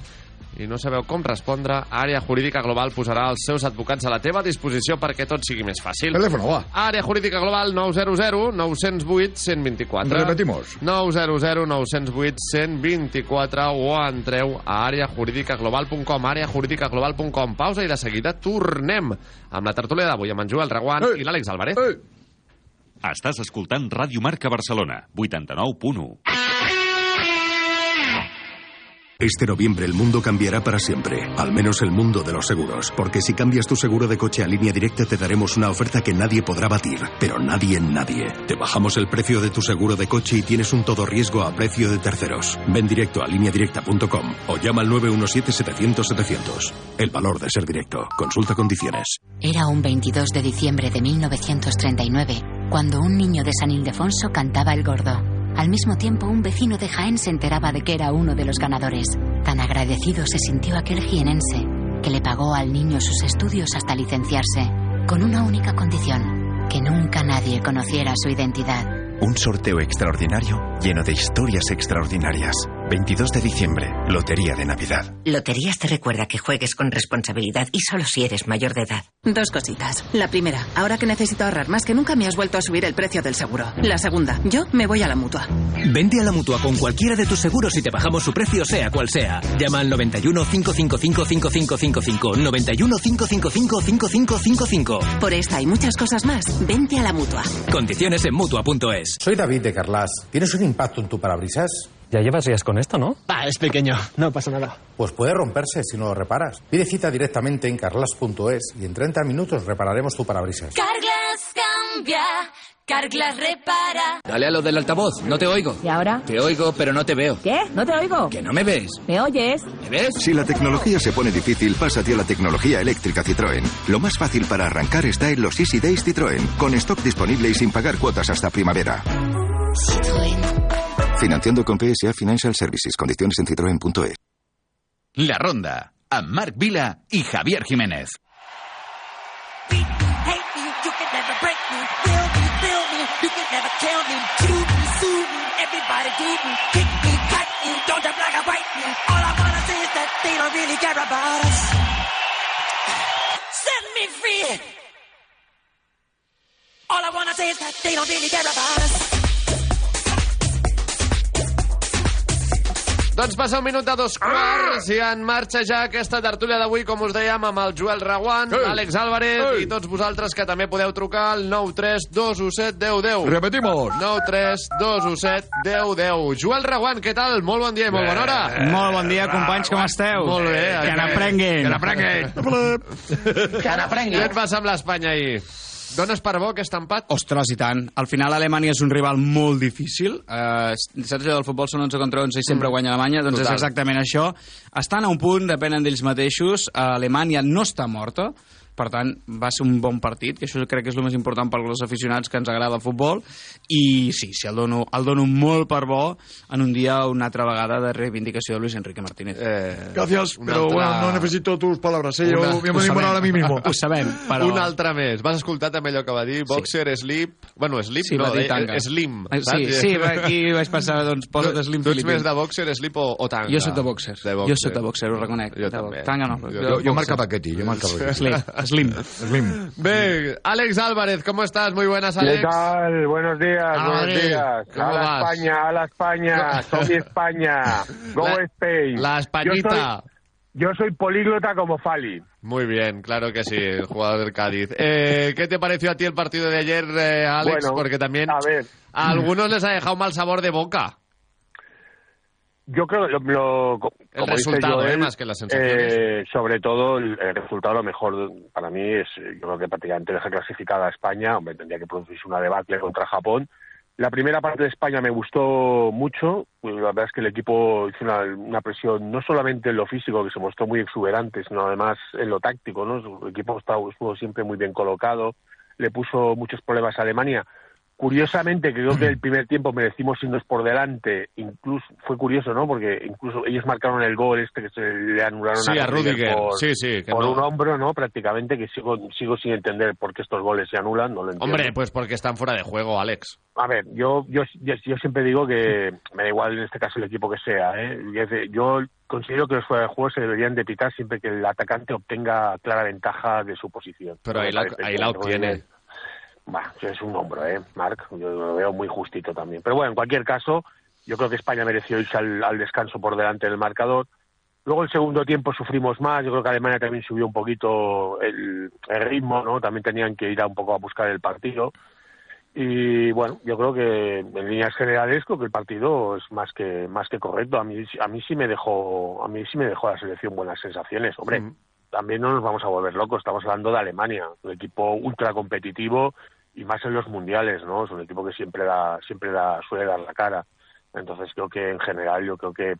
i no sabeu com respondre, Àrea Jurídica Global posarà els seus advocats a la teva disposició perquè tot sigui més fàcil. Teléfono, va. Àrea Jurídica Global 900 908 124. Repetimos. 900 908 124 o entreu a àreajurídicaglobal.com àreajurídicaglobal.com Pausa i de seguida tornem amb la tertúlia d'avui amb en Joel Reguant Ei. i l'Àlex Álvarez. Estàs escoltant Ràdio Marca Barcelona, 89.1. Este noviembre el mundo cambiará para siempre, al menos el mundo de los seguros, porque si cambias tu seguro de coche a línea directa te daremos una oferta que nadie podrá batir, pero nadie en nadie. Te bajamos el precio de tu seguro de coche y tienes un todo riesgo a precio de terceros. Ven directo a lineadirecta.com o llama al 917-700-700. El valor de ser directo. Consulta condiciones. Era un 22 de diciembre de 1939, cuando un niño de San Ildefonso cantaba el gordo. Al mismo tiempo, un vecino de Jaén se enteraba de que era uno de los ganadores. Tan agradecido se sintió aquel jienense, que le pagó al niño sus estudios hasta licenciarse, con una única condición, que nunca nadie conociera su identidad. Un sorteo extraordinario lleno de historias extraordinarias. 22 de diciembre, Lotería de Navidad. Loterías te recuerda que juegues con responsabilidad y solo si eres mayor de edad. Dos cositas. La primera, ahora que necesito ahorrar más que nunca me has vuelto a subir el precio del seguro. La segunda, yo me voy a la mutua. Vente a la mutua con cualquiera de tus seguros y te bajamos su precio, sea cual sea. Llama al 91 555 5555. 91 555 5555. Por esta y muchas cosas más, vente a la mutua. Condiciones en mutua.es. Soy David de Carlas. ¿Tienes un impacto en tu parabrisas? Ya llevas días con esto, ¿no? Ah, es pequeño, no pasa nada. Pues puede romperse si no lo reparas. Pide cita directamente en carlas.es y en 30 minutos repararemos tu parabrisas. Carglass cambia, Carglass repara. Dale a lo del altavoz, no te oigo. ¿Y ahora? Te oigo, pero no te veo. ¿Qué? ¿No te oigo? ¿Que no me ves? ¿Me oyes? ¿Me ves? Si la tecnología se pone difícil, pásate a la tecnología eléctrica Citroën. Lo más fácil para arrancar está en los Easy Days Citroën, con stock disponible y sin pagar cuotas hasta primavera. Financiando con PSA Financial Services. Condiciones en citroen.es. La Ronda. A Marc Vila y Javier Jiménez. All I wanna say is that they don't really care about us. Doncs passa un minut de dos quarts i en marxa ja aquesta tertúlia d'avui, com us dèiem, amb el Joel Reguant, Ei! l'Àlex Álvarez Ei! i tots vosaltres que també podeu trucar al 932171010. Repetimos. 932171010. Joel Reguant, què tal? Molt bon dia i molt bona hora. Molt bon dia, companys, com esteu? Molt bé. Que n'aprenguin. Que n'aprenguin. Que n'aprenguin. Què et passa amb l'Espanya ahir? Dones per bo aquest empat? Ostres, i tant. Al final Alemanya és un rival molt difícil. Uh, saps allò del futbol són 11 contra 11 i sempre guanya Alemanya? Doncs Total. és exactament això. Estan a un punt, depenen d'ells mateixos. Uh, Alemanya no està morta, per tant, va ser un bon partit, que això crec que és el més important per als aficionats que ens agrada el futbol, i sí, sí, el dono, el dono molt per bo en un dia una altra vegada de reivindicació de Luis Enrique Martínez. Eh, Gracias, pero bueno, no necesito tus palabras, ¿eh? Yo Una- voy a ho sabem. morar a mí mismo. Ho sabem, però... Un altre més. Vas escoltar també allò que va dir? Boxer, slip... Bueno, slip, Sí, no, va dir eh, tanga. slim. Eh, saps? Sí, sí, va- aquí vaig passar, doncs, posa't Tu- slim Tu ets més de boxer, slip o, o tanga? Jo soc de boxer. De Jo soc de boxer, ho reconec. Jo també. Tanga no. Jo- Jo- jo jo marca boxer. paquete, yo marca paquete. Slim, slim. Àlex Álvarez, ¿cómo estás? Muy buenas, Àlex. ¿Qué tal? Buenos días, A buenos Madrid. días. ¿Cómo a la vas? España, a la España, soy España. [LAUGHS] Go La- Spain. la Españita. Yo soy, yo soy políglota como Fali. Muy bien, claro que sí, el jugador del Cádiz. Eh, ¿Qué te pareció a ti el partido de ayer, eh, Alex? Bueno, Porque también a ver. a algunos les ha dejado mal sabor de boca. Yo creo que lo, lo- co- El como dice resultado, Joel, ¿eh? Más que las sensaciones. eh, sobre todo el, el resultado lo mejor para mí es, eh, yo creo que prácticamente deja clasificada a España, hombre, tendría que producirse una debacle contra Japón. La primera parte de España me gustó mucho, pues la verdad es que el equipo hizo una, una presión no solamente en lo físico, que se mostró muy exuberante, sino además en lo táctico, ¿no? Su equipo estaba- estuvo siempre muy bien colocado, le puso muchos problemas a Alemania. Curiosamente, creo que [CLEARS THROAT] el primer tiempo merecimos irnos por delante. Incluso fue curioso, ¿no? Porque incluso ellos marcaron el gol este que se le anularon Sí, a Rudiger. por, Sí, sí, que por no. un hombro, ¿no? Prácticamente que sigo sigo sin entender por qué estos goles se anulan. No lo entiendo. Hombre, pues porque están fuera de juego, Alex. A ver, yo, yo, yo, yo siempre digo que me da igual en este caso el equipo que sea. ¿eh? Yo considero que los fuera de juego se deberían de pitar siempre que el atacante obtenga clara ventaja de su posición. Pero ahí la, ahí la obtiene. Bah, es un hombro, ¿eh, Marc? Yo lo veo muy justito también. Pero bueno, en cualquier caso, yo creo que España mereció irse al, al descanso por delante del marcador. Luego el segundo tiempo sufrimos más, yo creo que Alemania también subió un poquito el, el ritmo, ¿no? También tenían que ir a un poco a buscar el partido. Y bueno, yo creo que en líneas generales creo que el partido es más que más que correcto. A mí a mí sí me dejó a mí sí me dejó la selección buenas sensaciones. Hombre, también no nos vamos a volver locos. Estamos hablando de Alemania, un equipo ultra competitivo y más en los mundiales, ¿no? Es un equipo que siempre da siempre da suele dar la cara. Entonces creo que en general yo creo que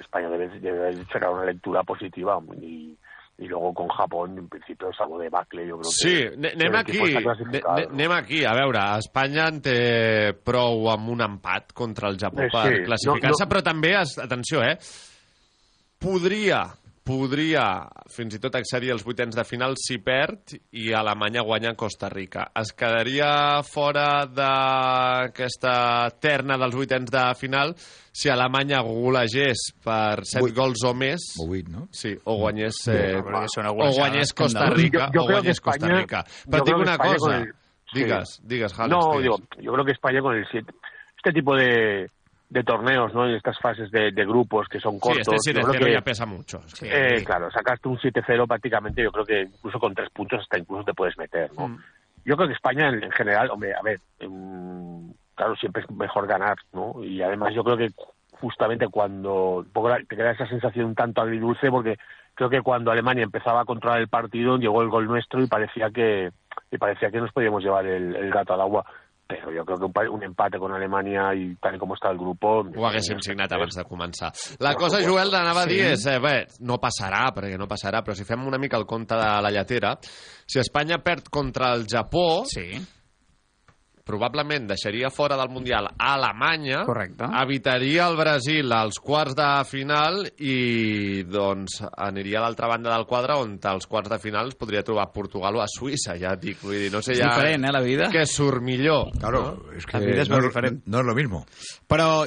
España debe, debe sacar una lectura positiva y, y luego con Japón en principio es algo de bacle. Yo creo Sí, que el anem aquí, anem aquí. A veure, Espanya en té prou amb un empat contra el Japó Eh, per sí. classificar-se, No, no. però també, atenció, eh, podria, podria fins i tot accedir als vuitens de final si perd i Alemanya guanya Costa Rica. Es quedaria fora d'aquesta terna dels vuitens de final si Alemanya golegés per 7 Vuit. gols o més O vuit, no? Sí, o guanyés, eh, No, o guanyés Costa. Rica, Jo- jo o guanyés Costa España- Rica. Però que una cosa. el- sí. Digues, digues, Jales. No, digues. digo, yo creo que España con el siete, este tipo de, de torneos, ¿no? En estas fases de, de grupos que son Sí, cortos. este yo creo 7-0 que- ya pesa mucho. es que- Eh, claro, sacaste un 7-0 prácticamente, yo creo que incluso con tres puntos hasta incluso te puedes meter, ¿no? Mm. Yo creo que España en, en general, hombre, a ver, mm, claro, siempre es mejor ganar, ¿no? Y además yo creo que justamente cuando un poco la- te queda esa sensación un tanto agridulce porque creo que cuando Alemania empezaba a controlar el partido llegó el gol nuestro y parecía que y parecía que nos podíamos llevar el, el gato al agua. Pero yo creo que un, un empate con Alemania y tal y como está el grupo... Ho haguéssim signat abans de començar. La cosa. Joel, anava a dir Sí. és, eh, bé, no passarà, perquè no passarà, però si fem una mica el compte de la lletera, si Espanya perd contra el Japó, sí. Probablement deixaria fora del Mundial a Alemanya, Correcte. evitaria el Brasil als quarts de final i doncs aniria a l'altra banda del quadre on als quarts de final es podria trobar Portugal o a Suïssa, ja et dic. Vull dir, no sé És ja... diferent, eh, la vida? Què surt millor. Claro, no? es que La vida és no, diferent. no es lo mismo. Però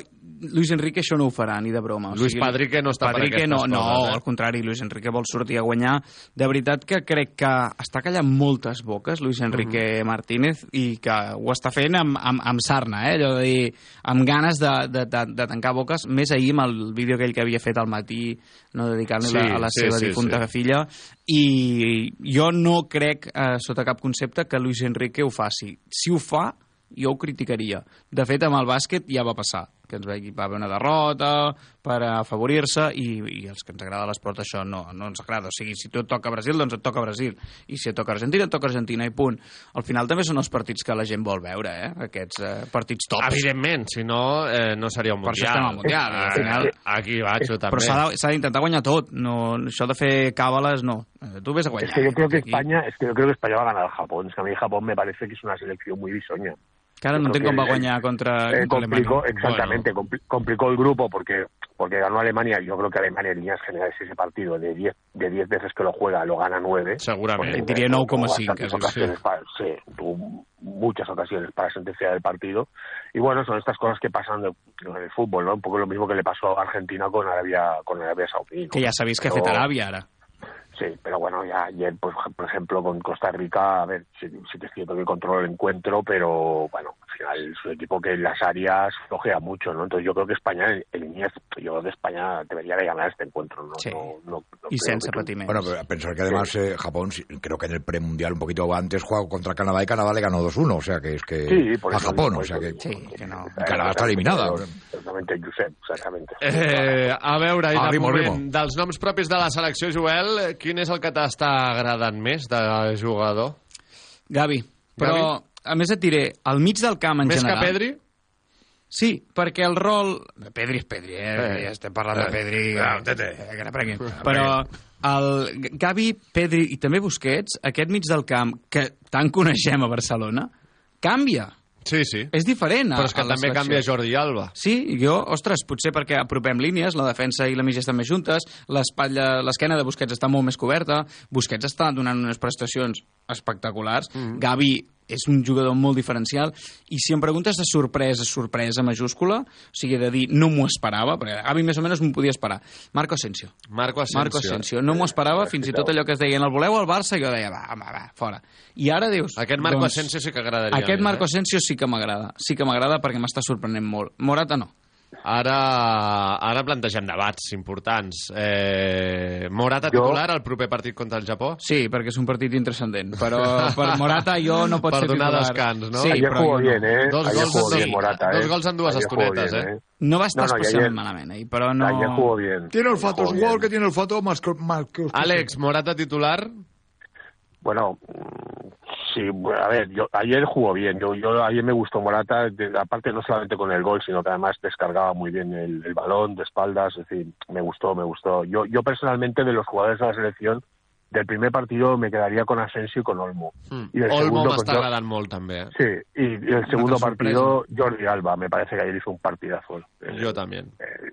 Luis Enrique això no ho farà, ni de broma. Luis Padrique no està per Padrique aquestes no, no, coses, eh? al contrari, Luis Enrique vol sortir a guanyar. De veritat que crec que està callant moltes boques, Luis Enrique Mhm. Martínez, i que ho està fent amb, amb, amb sarna, eh? allò de dir, amb ganes de, de, de, de tancar boques, més ahir amb el vídeo aquell que havia fet al matí, no dedicant-li sí, a la sí, seva sí, difunta sí. filla, i jo no crec, eh, sota cap concepte, que Luis Enrique ho faci. Si ho fa, jo ho criticaria. De fet, amb el bàsquet ja va passar, que ens va, haver una derrota per afavorir-se i, i els que ens agrada l'esport això no, no ens agrada. O sigui, si tu et toca Brasil, doncs et toca Brasil. I si et toca Argentina, et toca Argentina i punt. Al final també són els partits que la gent vol veure, eh? Aquests eh, partits tops. Evidentment, si no, eh, no seria un Per això mundial. estem al Mundial, al Eh, final. Aquí vaig, jo també. Però s'ha d'intentar guanyar tot. No, això de fer càbales, no. Eh, Tu vés a guanyar. Es que yo creo que Aquí- España, es que yo creo que España va a ganar al Japón. Es que a mí Japón me parece que es una selección muy bisoña. Yo no va guanyar contra, Eh, contra complicó, exactamente, compli- complicó el grupo porque porque ganó Alemania. Yo creo que Alemania en líneas generales ese partido de 10 de 10 veces que lo juega lo gana 9. Seguramente. Diría 9,5, bastantes sí, ocasiones para- sí, tuvo muchas ocasiones para sentenciar el partido. Y bueno, son estas cosas que pasan en el fútbol, ¿no? Un poco lo mismo que le pasó a Argentina con Arabia con Arabia Saudí. ¿no? Que ja sabéis que Pero- fet Aràbia, ara. Sí, pero bueno, ya ayer, pues, por ejemplo, con Costa Rica, a ver, sí, sí que es cierto que controló el encuentro, pero bueno, en final es un equipo que en las áreas flojea mucho, ¿no? Entonces yo creo que España, el, Iñez, yo creo que España debería de ganar este encuentro, ¿no? Sí. No- no- no Y sense tú-. Bueno, pero pensar que además eh, Japón, sí, creo que en el premundial un poquito antes jugó contra Canadá y Canadá le ganó 2-1, o sea que es que Sí, por a eso Japón, o sea que, digo. que no. Canadá está eliminada. Exactamente, Josep, exactamente. Eh, a veure, i Ah, de moment, dels noms propis de la selecció, Joel, quin és el que t'està agradant més de jugador? Gavi. Però, a més et diré, al mig del camp en Més general... que Pedri? Sí, perquè el rol... Pedri és Pedri, eh? Eh. Ja estem parlant Eh. de Pedri. Eh, que n'aprenguin. Però el Gavi, Pedri i també Busquets, aquest mig del camp que tant coneixem a Barcelona, canvia. Sí, sí. És diferent. a- Però és que també canvia Jordi Alba. Sí, jo, ostres, potser perquè apropem línies, la defensa i la mitja estan més juntes, l'espatlla, l'esquena de Busquets està molt més coberta, Busquets està donant unes prestacions espectaculars, Mhm. Gavi és un jugador molt diferencial, i si em preguntes de sorpresa, sorpresa majúscula, o sigui, de dir no m'ho esperava, perquè Gavi més o menys m'ho podia esperar, Marco Asensio. Marco Asensio. Marco Asensio. No m'ho esperava, fins i tot allò que es deien, el voleu al Barça? Jo deia, va, va, va, fora. I ara dius... Aquest Marco doncs, Asensio sí que agradaria. Aquest més, Marco eh? Asensio sí que m'agrada, sí que m'agrada perquè m'està sorprenent molt. Morata no. Ara, ara plantegem debats importants. Eh, Morata Jo- titular al proper partit contra el Japó? Sí, perquè és un partit intranscendent, però per Morata jo no pot per ser donar titular. descans, no? Sí, Ayer però jugó jo no. bien, ¿eh? Dos Ayer gols en- bien Morata, dos ¿eh? gols en dues Ayer estonetes, bien, eh? No va estar No, no, especialment ayer- malament, eh? però no... Ayer jugó bien. Tiene olfato, es un bien. que tiene olfato más, que- más que... Àlex, Morata titular? Bueno, sí, a ver, yo ayer jugó bien. Yo, yo ayer me gustó Morata, de- aparte no solamente con el gol, sino que además descargaba muy bien el, el balón de espaldas. Es decir, me gustó, me gustó. Yo, yo personalmente de los jugadores de la selección del primer partido me quedaría con Asensio y con Olmo. Y del Olmo segundo con Jo- agradant molt, també. eh? Sí, y, y el segundo partido Jordi Alba. Me parece que ayer hizo un partidazo. Jo també.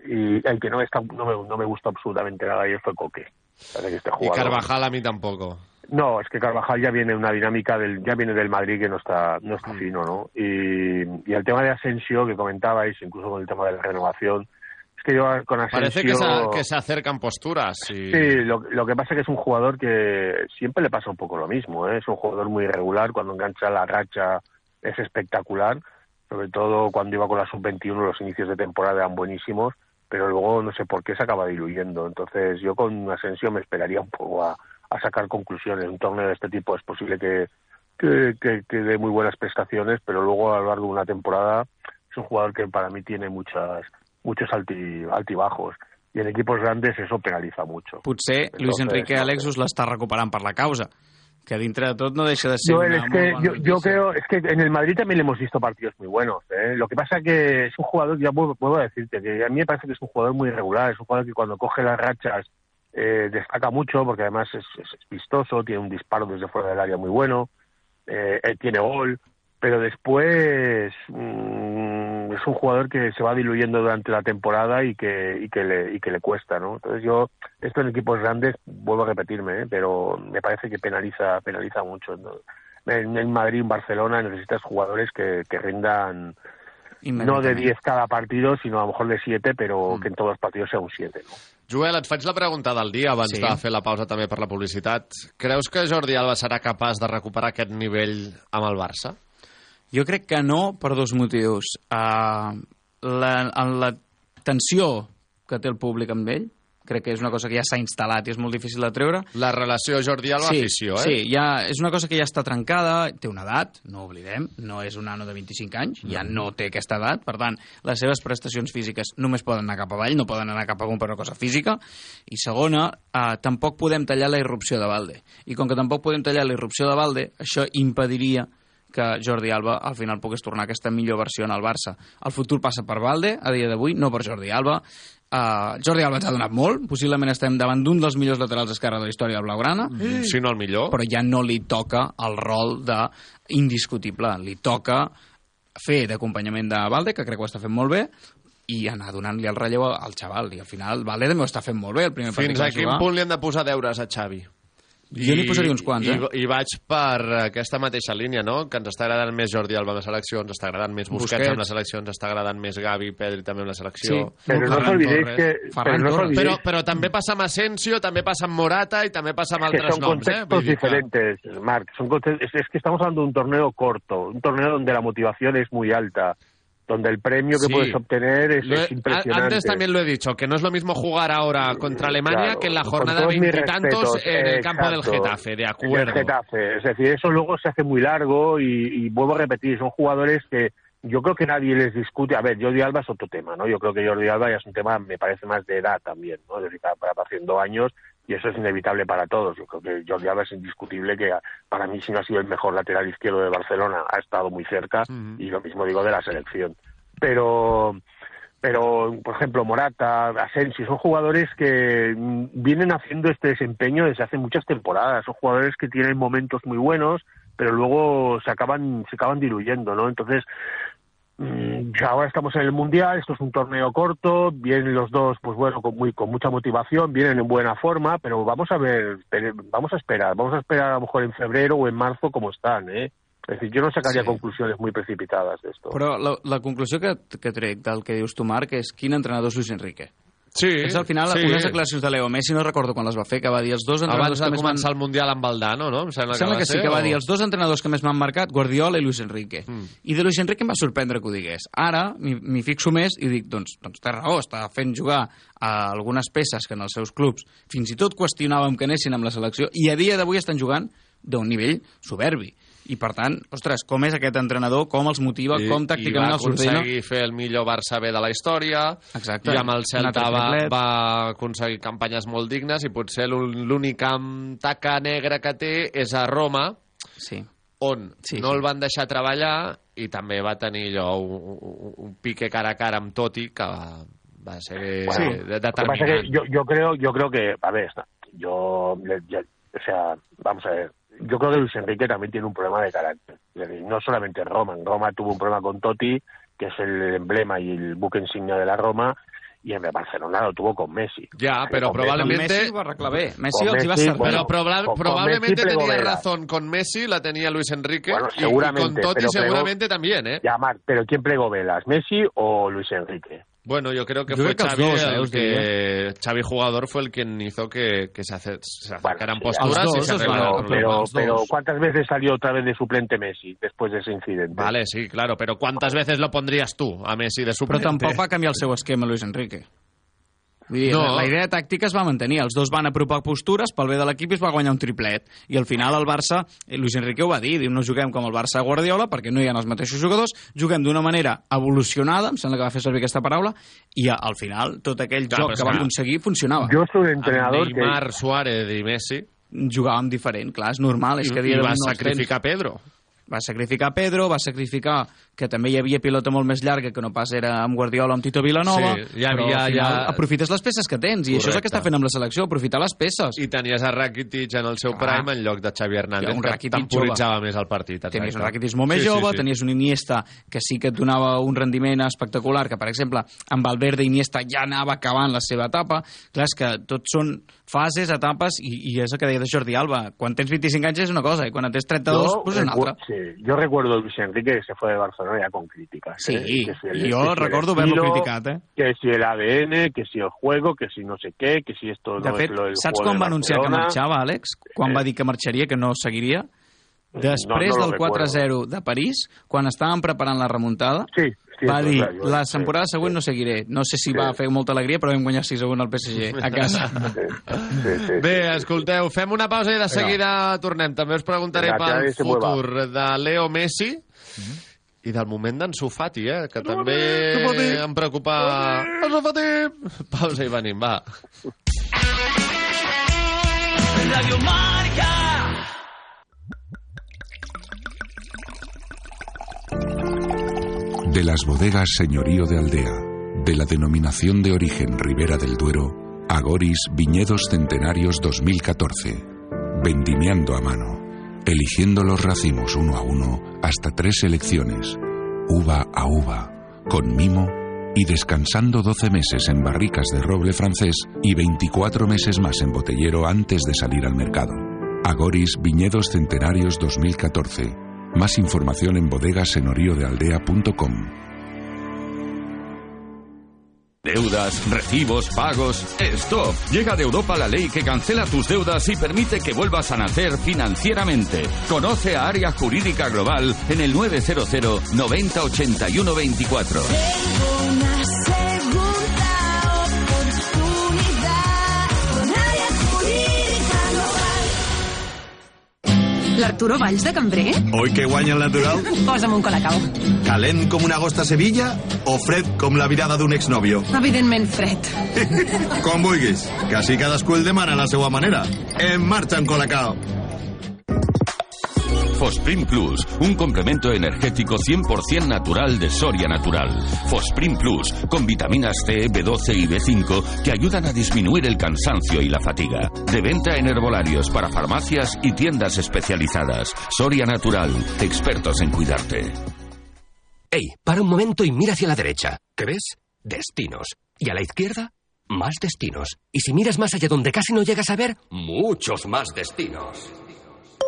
Y el que no, está, no, me, no me gustó absolutamente nada ayer fue Coque. Este I jugador- Carvajal a mi tampoco. No, es que Carvajal ya viene una dinámica del, ya viene del Madrid que no está, no Mm. está fino, ¿no? Y, y el tema de Asensio que comentabais, incluso con el tema de la renovación, es que yo con Asensio Parece que se, que se acercan posturas. Y... Sí, lo, lo que pasa es que es un jugador que siempre le pasa un poco lo mismo, ¿eh? Es un jugador muy irregular, cuando engancha la racha es espectacular, sobre todo cuando iba con la sub-21 los inicios de temporada eran buenísimos, pero luego no sé por qué se acaba diluyendo. Entonces yo con Asensio me esperaría un poco a, a sacar conclusiones. Un torneo de este tipo es posible que, que, que, que dé muy buenas prestaciones, pero luego a lo largo de una temporada es un jugador que para mí tiene muchas muchos alti- altibajos. Y en equipos grandes eso penaliza mucho. Potser Luis Entonces, Enrique no Àlex us l'està recuperant per la causa, que dintre de tot no deixa de ser Joel, una es que yo, yo creo, es que en el Madrid también le hemos visto partidos muy buenos. ¿eh? Lo que pasa que es un jugador, ya vuelvo, vuelvo a decirte, que a mí me parece que es un jugador muy irregular, es un jugador que cuando coge las rachas eh, destaca mucho, porque además es, es- es vistoso, tiene un disparo desde fuera del área muy bueno, eh, él tiene gol, pero después mm, es un jugador que se va diluyendo durante la temporada y que, y que, le, y que le cuesta, ¿no? Entonces yo, esto en equipos grandes, vuelvo a repetirme, ¿eh? pero me parece que penaliza, penaliza mucho. ¿no? En, en Madrid, en Barcelona, necesitas jugadores que, que rindan no de Inmediatament. 10 cada partido, sino a lo mejor de 7, pero que en todos los partidos sea un 7, ¿no? Joel, et faig la pregunta del dia abans Sí. de fer la pausa també per la publicitat. Creus que Jordi Alba serà capaç de recuperar aquest nivell amb el Barça? Jo crec que no per dos motius. Uh, la, la tensió que té el públic amb ell, crec que és una cosa que ja s'ha instal·lat i és molt difícil de treure. La relació Jordi Alba-afició, eh? Sí, ja, és una cosa que ja està trencada, té una edat, no oblidem, no és un nano de 25 anys, ja no té aquesta edat, per tant, les seves prestacions físiques només poden anar cap avall, no poden anar cap amunt per una cosa física, i segona, eh, tampoc podem tallar la irrupció de Valde. I com que tampoc podem tallar la irrupció de Valde, això impediria que Jordi Alba al final pogués tornar aquesta millor versió en el Barça. El futur passa per Valde, a dia d'avui, no per Jordi Alba. Uh, Jordi Alba ens ha donat molt, possiblement estem davant d'un dels millors laterals esquerra de la història del Blaugrana, Mm. Si no el millor. però ja no li toca el rol de indiscutible, li toca fer d'acompanyament de Valde, que crec que ho està fent molt bé, i anar donant-li el relleu al xaval. I al final Valde també ho està fent molt bé, el primer Fins a quin punt li han de posar deures a Xavi? Jo n'hi posaria uns quants, eh? I, I vaig per aquesta mateixa línia, no? Que ens està agradant més Jordi Alba amb la selecció, ens està agradant més Busquets, Busquets. amb la selecció, ens està agradant més Gavi, Pedri també amb la selecció. Sí. Però no Ferran olvidéis Torres. que- Ferran però no Torres. Però, olvidéis- però també passa amb Asensio, també passa amb Morata i també passa amb que altres son noms, eh? contextos Vull dir que- diferentes, Marc. Son conte- es, es que estamos hablando de un torneo corto, un torneo donde la motivación es muy alta, donde el premio que Sí. puedes obtener es, Lo he- es impresionante. Antes también lo he dicho, que no es lo mismo jugar ahora contra Alemania Claro, que en la jornada veintitantos en el campo del. Getafe, de En el acuerdo. Getafe. Es decir, eso luego se hace muy largo y, y vuelvo a repetir, son jugadores que yo creo que nadie les discute. A ver, Jordi Alba es otro tema, ¿no? Yo creo que Jordi Alba ya es un tema, me parece más de edad también, ¿no? Es decir, para, para haciendo años y eso es inevitable para todos. Yo creo que Jordi Alba es indiscutible que para mí si no ha sido el mejor lateral izquierdo de Barcelona, ha estado muy cerca y lo mismo digo de la selección. Pero pero por ejemplo Morata, Asensio, son jugadores que vienen haciendo este desempeño desde hace muchas temporadas, son jugadores que tienen momentos muy buenos, pero luego se acaban se acaban diluyendo, ¿no? Entonces ahora estamos en el mundial, esto es un torneo corto, vienen los dos, pues bueno, con muy con mucha motivación, vienen en buena forma, pero vamos a ver, vamos a esperar, vamos a esperar a lo mejor en febrero o en marzo cómo están, ¿eh? Es decir, yo no sacaría Sí. conclusiones muy precipitadas de esto. Però la, la conclusió que, que trec del que dius tu, Marc, és quin entrenador és Luis Enrique. Sí, és al final sí. unes declaracions de Leo Messi, no recordo quan les va fer, que va dir els dos entrenadors Abans de que començar el Mundial amb Valdano, no? Em sembla, Sembla que sí, ser, que va o- dir els dos entrenadors que més m'han marcat, Guardiola i Luis Enrique. Mm. I de Luis Enrique em va sorprendre que ho digués. Ara m'hi fixo més i dic, doncs, doncs té raó, està fent jugar a algunes peces que en els seus clubs fins i tot qüestionàvem que anessin amb la selecció i a dia d'avui estan jugant d'un nivell soberbi. I per tant, ostres, com és aquest entrenador, com els motiva, I, com i tàcticament va els ordena... aconseguir fer el millor Barça B de la història Exacte. i amb el Celta va, va aconseguir campanyes molt dignes i potser l'ú- l'única taca negra que té és a Roma sí. on Sí, no sí. el van deixar treballar i també va tenir allò un, un, un pique cara a cara amb Totti que va, va ser Bueno, de- que determinant. que yo, yo creo, yo creo que, a ver, yo, ya- o sea, vamos a ver, yo creo que Luis Enrique también tiene un problema de carácter. No solamente en Roma, en Roma tuvo un problema con Totti, que es el emblema y el buque insignia de la Roma, y en Barcelona lo tuvo con Messi. Ja, però Con probablemente... Messi. Messi Con Messi, servir. bueno, Pero proba- con- con probablemente Messi plegó tenía razón con Messi, la tenía Luis Enrique Bueno, y- y, seguramente, con Totti pero plegó- seguramente también, ¿eh? Ya, Marc, pero ¿quién plegó velas, Messi o Luis Enrique? Bueno, yo creo que Yo fue creo que Xavi dos, el eh, que Xavi jugador fue el quien hizo que, que se, hace, se acercaran posturas y se pero, pero, problemas. pero ¿cuántas veces salió otra vez de suplente Messi después de ese incidente? Vale, sí, claro, pero ¿cuántas veces lo pondrías tú a Messi de Però suplente? tampoc va canviar el [LAUGHS] seu esquema Luis Enrique. Vull dir, No. no. la idea tàctica es va mantenir. Els dos van apropar postures pel bé de l'equip i es va guanyar un triplet. I al final el Barça, eh, Luis Enrique ho va dir, diu, no juguem com el Barça Guardiola perquè no hi ha els mateixos jugadors, juguem d'una manera evolucionada, em sembla que va fer servir aquesta paraula, i a- al final tot aquell Clar, joc que va que- aconseguir funcionava. Jo soy entrenador Amb Neymar, Suárez i Messi. Jugàvem diferent, clar, és normal. És I- que i d'avui va no sacrificar tens. Pedro. Va sacrificar Pedro, va sacrificar que també hi havia pilota molt més llarga que no pas era amb Guardiola o amb Tito Vilanova, Sí, havia- però al final ja- aprofites les peces que tens, i això és el que Correcte. està fent amb la selecció, aprofitar les peces. I tenies a Rakitic en el seu Clar. prime en lloc de Xavi Hernández, un que Rakitic temporitzava més el partit. Tenies exacte. un Rakitic molt més Sí, sí, jove, sí. tenies un Iniesta que sí que et donava un rendiment espectacular, que per exemple amb Valverde Iniesta ja anava acabant la seva etapa. Clar, és que tot són fases, etapes, i, i és el que deia de Jordi Alba. Quan tens 25 anys és una cosa, i quan en tens 32 Yo pues és una altra. sí, yo recuerdo a Luis Enrique que se fue de Barcelona ya con críticas. Sí, ¿eh? Que si el- jo que si recordo haver-lo estilo, criticat, eh? Que si el ADN, que si el juego, que si no sé qué, que si esto De no fet, es lo del saps quan va anunciar que marxava, Àlex? Quan va dir que marxaria, que no seguiria? Després no lo del 4-0 de París, quan estàvem preparant la remuntada, sí, va eso, dir, clar, jo- la sí, temporada següent no seguiré. No sé si va fer molta alegria, però vam guanyar 6 a 1 al PSG, a casa. Bé, escolteu, fem una pausa i de seguida tornem. També us preguntaré pel futur de Leo Messi i del moment d'Ansu Fati, eh, que també em preocupa... Ansu Fati! Pausa i venim, va. Radio Marca. De las bodegas Señorío de Aldea, de la denominación de origen Ribera del Duero, Agoris Viñedos Centenarios 2014. Vendimiando a mano, eligiendo los racimos uno a uno hasta tres selecciones, uva a uva, con mimo y descansando 12 meses en barricas de roble francés y 24 meses más en botellero antes de salir al mercado. Agoris Viñedos Centenarios 2014. Más información en bodegasenorioddealdea.com. Deudas, recibos, pagos. ¡Stop! Llega de Europa la ley que cancela tus deudas y permite que vuelvas a nacer financieramente. Conoce a Área Jurídica Global en el 900 90 81 24. L'Arturo Valls de Cambrer? Oi que guanya el natural? Posa'm un colacao. Calent com una agosta a Sevilla o fred com la mirada d'un exnòvio? Evidentment fred. Com vulguis, que així cadascú el demana a la seva manera. En marxa en Colacao. Fosprin Plus, un complemento energético 100% natural de Soria Natural. Fosprin Plus, con vitaminas C, B12 y B5 que ayudan a disminuir el cansancio y la fatiga. De venta en herbolarios para farmacias y tiendas especializadas. Soria Natural, expertos en cuidarte. Ey, para un momento y mira hacia la derecha. ¿Qué ves? Destinos. Y a la izquierda, más destinos. Y si miras más allá donde casi no llegas a ver, muchos más destinos.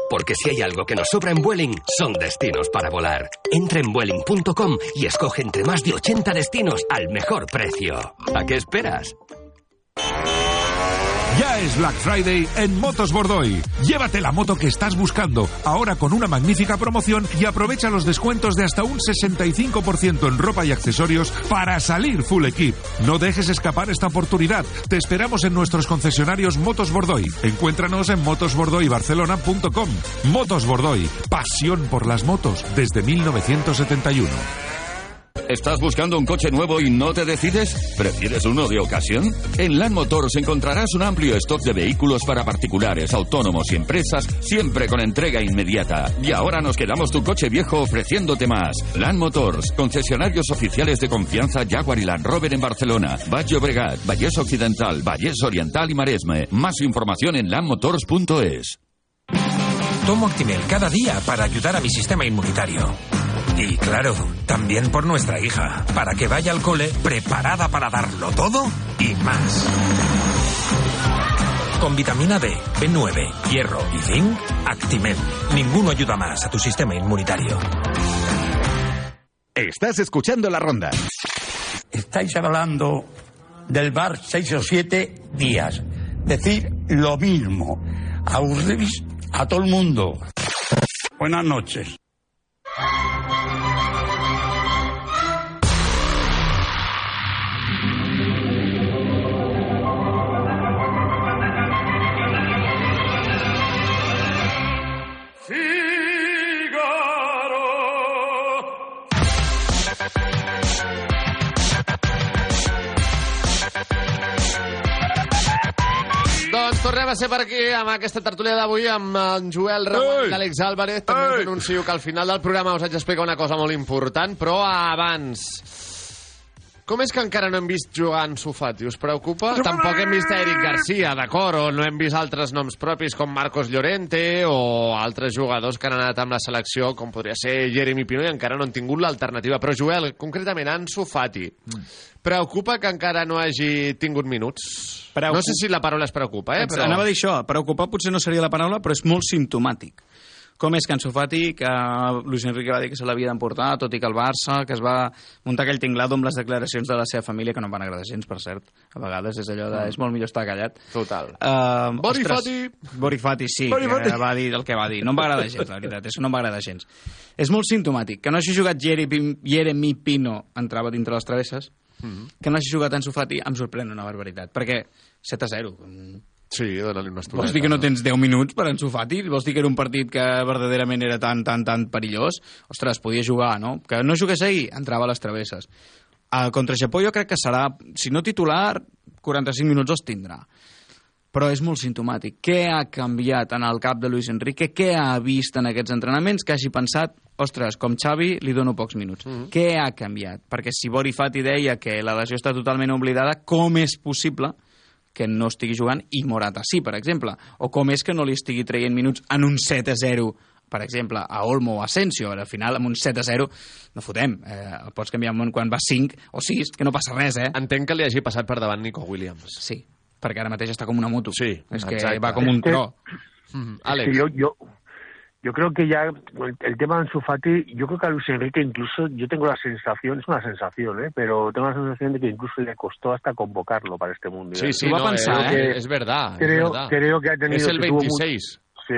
Porque si hay algo que nos sobra en Vueling, son destinos para volar. Entra en Vueling.com y escoge entre más de 80 destinos al mejor precio. ¿A qué esperas? Ya es Black Friday en Motos Bordoy. Llévate la moto que estás buscando, ahora con una magnífica promoción y aprovecha los descuentos de hasta un 65% en ropa y accesorios para salir full equip. No dejes escapar esta oportunidad. Te esperamos en nuestros concesionarios Motos Bordoy. Encuéntranos en motosbordoybarcelona.com. Motos Bordoy, pasión por las motos desde 1971. ¿Estás buscando un coche nuevo y no te decides? ¿Prefieres uno de ocasión? En Land Motors encontrarás un amplio stock de vehículos para particulares, autónomos y empresas, siempre con entrega inmediata. Y ahora nos quedamos tu coche viejo ofreciéndote más. Land Motors, concesionarios oficiales de confianza Jaguar y Land Rover en Barcelona, Baix Llobregat, Vallès Occidental, Vallès Oriental y Maresme. Más información en landmotors.es. Tomo Actimel cada día para ayudar a mi sistema inmunitario. Y claro, también por nuestra hija, para que vaya al cole preparada para darlo todo y más. Con vitamina D, B9, hierro y zinc, Actimel. Ninguno ayuda más a tu sistema inmunitario. Estás escuchando la ronda. Estáis hablando del bar seis o siete días. Decir lo mismo. Aburrís a todo el mundo. Buenas noches. Tornem a ser per aquí amb aquesta tertúlia d'avui amb en Joel Ramon i l'Àlex Álvarez. També us anuncio que al final del programa us haig d'explicar una cosa molt important, però abans... Com és que encara no hem vist jugar en Sofati? Us preocupa? Tampoc hem vist a Eric Garcia, d'acord? O no hem vist altres noms propis com Marcos Llorente o altres jugadors que han anat amb la selecció, com podria ser Jeremy Pino, i encara no han tingut l'alternativa. Però, Joel, concretament, en Sofati, preocupa que encara no hagi tingut minuts? Preocup- No sé si la paraula es preocupa, eh? Però... Anava a dir això, preocupar potser no seria la paraula, però és molt simptomàtic. Com és que Ansu Fati, que Luis Enrique va dir que se l'havia d'emportar, tot i que el Barça, que es va muntar aquell tinglado amb les declaracions de la seva família, que no em van agradar gens, per cert. A vegades és allò de... és molt millor estar callat. Total. Uh, Bori Fati! Bori Fati, sí, Bori Fati. va dir el que va dir. No em va agradar gens, la veritat, és que no em va agradar gens. És molt simptomàtic. Que no hagi jugat Jeremy, Pino, entrava dintre les travesses, que no hagi jugat Ansu Fati em sorprèn una barbaritat, perquè 7 a 0. Sí, dona-li una estoneta. Vols dir que no tens 10 minuts per Ansu Fati? Vols dir que era un partit que verdaderament era tan, tan, tan perillós? Ostres, podia jugar, no? Que no jugués ahir, entrava a les travesses. Uh, contra Japó jo crec que serà, si no titular, 45 minuts els tindrà. Però és molt simptomàtic. Què ha canviat en el cap de Luis Enrique? Què ha vist en aquests entrenaments que hagi pensat ostres, com Xavi li dono pocs minuts. Mm -hmm. Què ha canviat? Perquè si Bori Fati deia que la lesió està totalment oblidada, com és possible que no estigui jugant i Morata sí, per exemple? O com és que no li estigui traient minuts en un 7 a 0 per exemple, a Olmo o a Asensio, al final amb un 7 a 0 no fotem, eh, el pots canviar en quan va 5 o 6, que no passa res, eh? Entenc que li hagi passat per davant Nico Williams. Sí, perquè ara mateix està com una moto. Sí, És que exacte. va com un que- tro. Alex. Sí, yo, yo, yo creo que ya el, el tema de Ansu Fati, yo creo que a Luis Enrique incluso, yo tengo la sensación, es una sensación, ¿eh? pero tengo la sensación de que incluso le costó hasta convocarlo para este mundial. Sí, sí, Creo no, que- eh, es verdad. es creo, verdad. creo que ha tenido Es el que tuvo mu- 26. sí,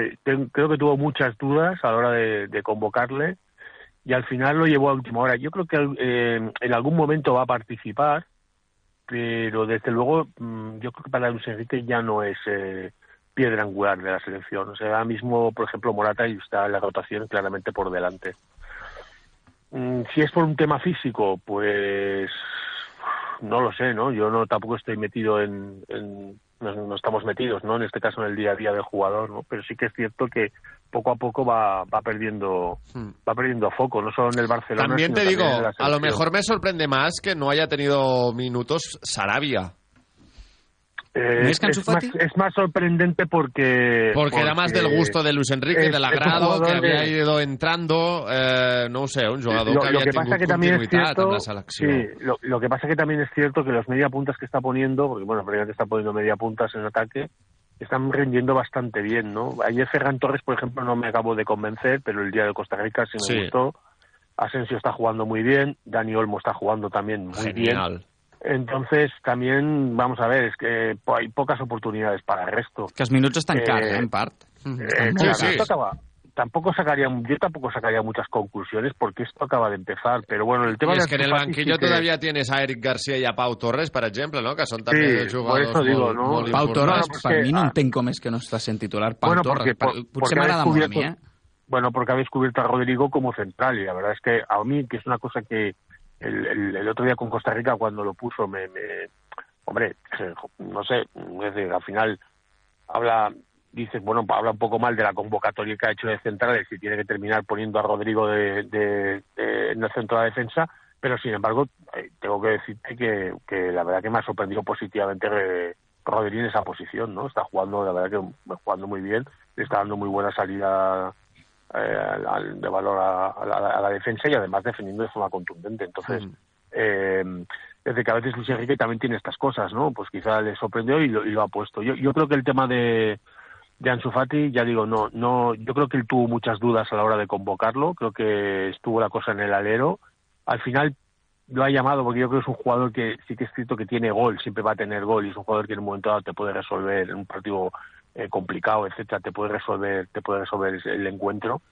creo que tuvo muchas dudas a la hora de, de convocarle y al final lo llevó a última hora. Yo creo que eh, en algún momento va a participar, pero desde luego mm, yo creo que para Luis Enrique ya no es eh, piedra angular de la selección. O sea, ahora mismo, por ejemplo, Morata y está en la rotación claramente por delante. Mm, Si es por un tema físico, pues no lo sé, ¿no? Yo no tampoco estoy metido en, en- no, no estamos metidos, ¿no? En este caso en el día a día del jugador, ¿no? Pero sí que es cierto que poco a poco va, va perdiendo va perdiendo foco, no solo en el Barcelona. Hmm. También sino te digo, en la a lo mejor me sorprende más que no haya tenido minutos Sarabia. Eh, ¿No es más, Fati? es más sorprendente porque Porque era más del gusto de Luis Enrique, es- del agrado, que había ido entrando, eh, no sé, un jugador lo, que lo havia que pasa que también es cierto sí, lo, lo que pasa que también es cierto que los media puntas que está poniendo porque bueno prácticamente está poniendo media puntas en ataque están rindiendo bastante bien no ayer Ferran Torres por ejemplo no me acabo de convencer pero el día de Costa Rica sí me Sí. gustó Asensio está jugando muy bien Dani Olmo está jugando también muy Genial. bien entonces también vamos a ver es que hay pocas oportunidades para el resto Que els minuts estan Eh, cars, eh, en part. eh, claro, esto acaba- tampoco sacaría, yo tampoco sacaría muchas conclusiones porque esto acaba de empezar, pero bueno, el tema de és que en el banquillo sí que- todavía tienes a Eric García i a Pau Torres, per exemple, no? que són també Sí, dos por eso digo, molt, no? molt Pau Torres, importants. per mi no entenc com és que no està sent titular. Pau Bueno, Torres, porque, per, por- porque potser ha m'agrada molt a descubierto- mi, eh? Bueno, porque ha descubierto a Rodrigo como central y la verdad es que a mí, que es una cosa que el, el- el otro día con Costa Rica cuando lo puso me... me- hombre, no sé, es decir, al final habla dices, bueno, habla un poco mal de la convocatoria que ha hecho de centrales y tiene que terminar poniendo a Rodrigo de, de- en el centro de la defensa, pero sin embargo, eh, tengo que decirte que, la verdad que me ha sorprendido positivamente eh, Rodrigo en esa posición, ¿no? Está jugando, la verdad que jugando muy bien, le está dando muy buena salida eh, al- al- de valor a, a la, a la defensa y además defendiendo de forma contundente. Entonces, eh, desde que a veces Luis Enrique también tiene estas cosas, ¿no? Pues quizá le sorprendió y lo, y lo ha puesto. Yo, yo creo que el tema de, de Ansu Fati, ya digo, no, no, yo creo que él tuvo muchas dudas a la hora de convocarlo, creo que estuvo la cosa en el alero. Al final lo ha llamado porque yo creo que es un jugador que sí que es cierto que tiene gol, siempre va a tener gol y es un jugador que en un momento dado te puede resolver en un partido eh, complicado, etcétera, te puede resolver, te puede resolver el encuentro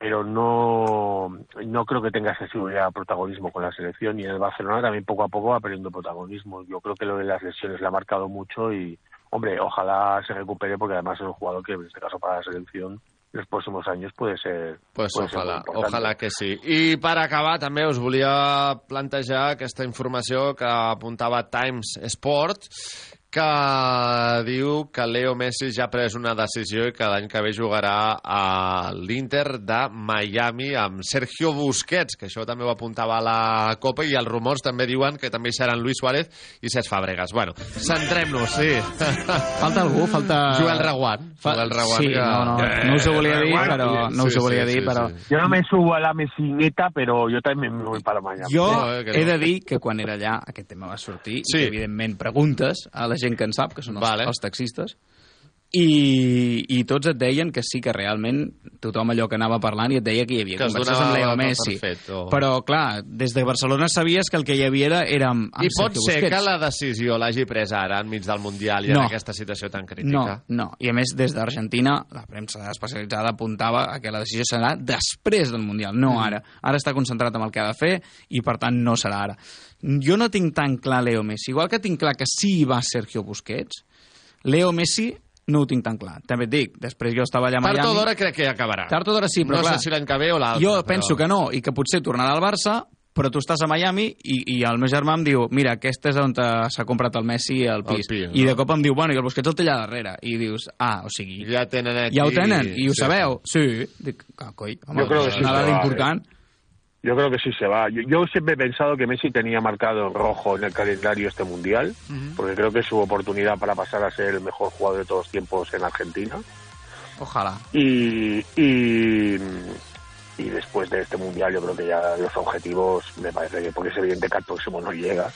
pero no, no creo que tenga excesivo ya protagonismo con la selección y el Barcelona también poco a poco va perdiendo protagonismo. Yo creo que lo de las lesiones le ha marcado mucho y, hombre, ojalá se recupere porque además es un jugador que en este caso para la selección los próximos años puede ser Pues puede ser ojalà, importante. ojalà que sí. I per acabar, també us volia plantejar aquesta informació que apuntava Times Sport, que diu que Leo Messi ja ha pres una decisió i que l'any que ve jugarà a l'Inter de Miami amb Sergio Busquets, que això també ho apuntava a la Copa, i els rumors també diuen que també seran Luis Suárez i Cesc Fàbregas. Bueno, centrem-nos, sí. [LAUGHS] Falta algú, falta... Joel Reguant. Fa... Joel Reguant Sí, que... no, no, no us ho volia dir, però... No us ho volia dir, però... Yo no me subo a la mesineta, pero yo también me voy para Miami. Jo he de dir que quan era allà aquest tema va sortir sí. i que, evidentment preguntes a la gent que en sap, que són els, vale. els taxistes, i, i tots et deien que sí que realment tothom allò que anava parlant i et deia que hi havia Que es converses amb Leo Messi. fet, o- Però, clar, des de Barcelona sabies que el que hi havia era, era amb, amb I pot ser Busquets. que la decisió l'hagi pres ara, enmig del Mundial, i No. en aquesta situació tan No, crítica? no. I a més, des d'Argentina, la premsa especialitzada apuntava a que la decisió serà després del Mundial, no Mm. ara. Ara està concentrat en el que ha de fer i, per tant, no serà ara. Jo no tinc tan clar Leo Messi. Igual que tinc clar que sí hi va Sergio Busquets, Leo Messi no ho tinc tan clar. També et dic, després jo estava allà a Tard Miami... o d'hora crec que acabarà. Tard o d'hora sí, però no clar... sé si l'any que ve o l'altre. Jo però- penso que no, i que potser tornarà al Barça, però tu estàs a Miami i, i el meu germà em diu mira, aquest és on eh, s'ha comprat el Messi al pis. pis, I no? de cop em diu, bueno, i el Busquets el té allà darrere. I dius, ah, o sigui... Ja tenen aquí... Ja ho tenen, i ho Sí. sabeu? Sí. Dic, ah, coi, home, Yo creo que és sí una dada important. eh. Yo creo que sí se va. Yo, yo siempre he pensado que Messi tenía marcado en rojo en el calendario este mundial, porque creo que es su oportunidad para pasar a ser el mejor jugador de todos los tiempos en Argentina. Ojalá. Y, y, y después de este mundial, yo creo que ya los objetivos me parece que, porque es evidente que al próximo no llega.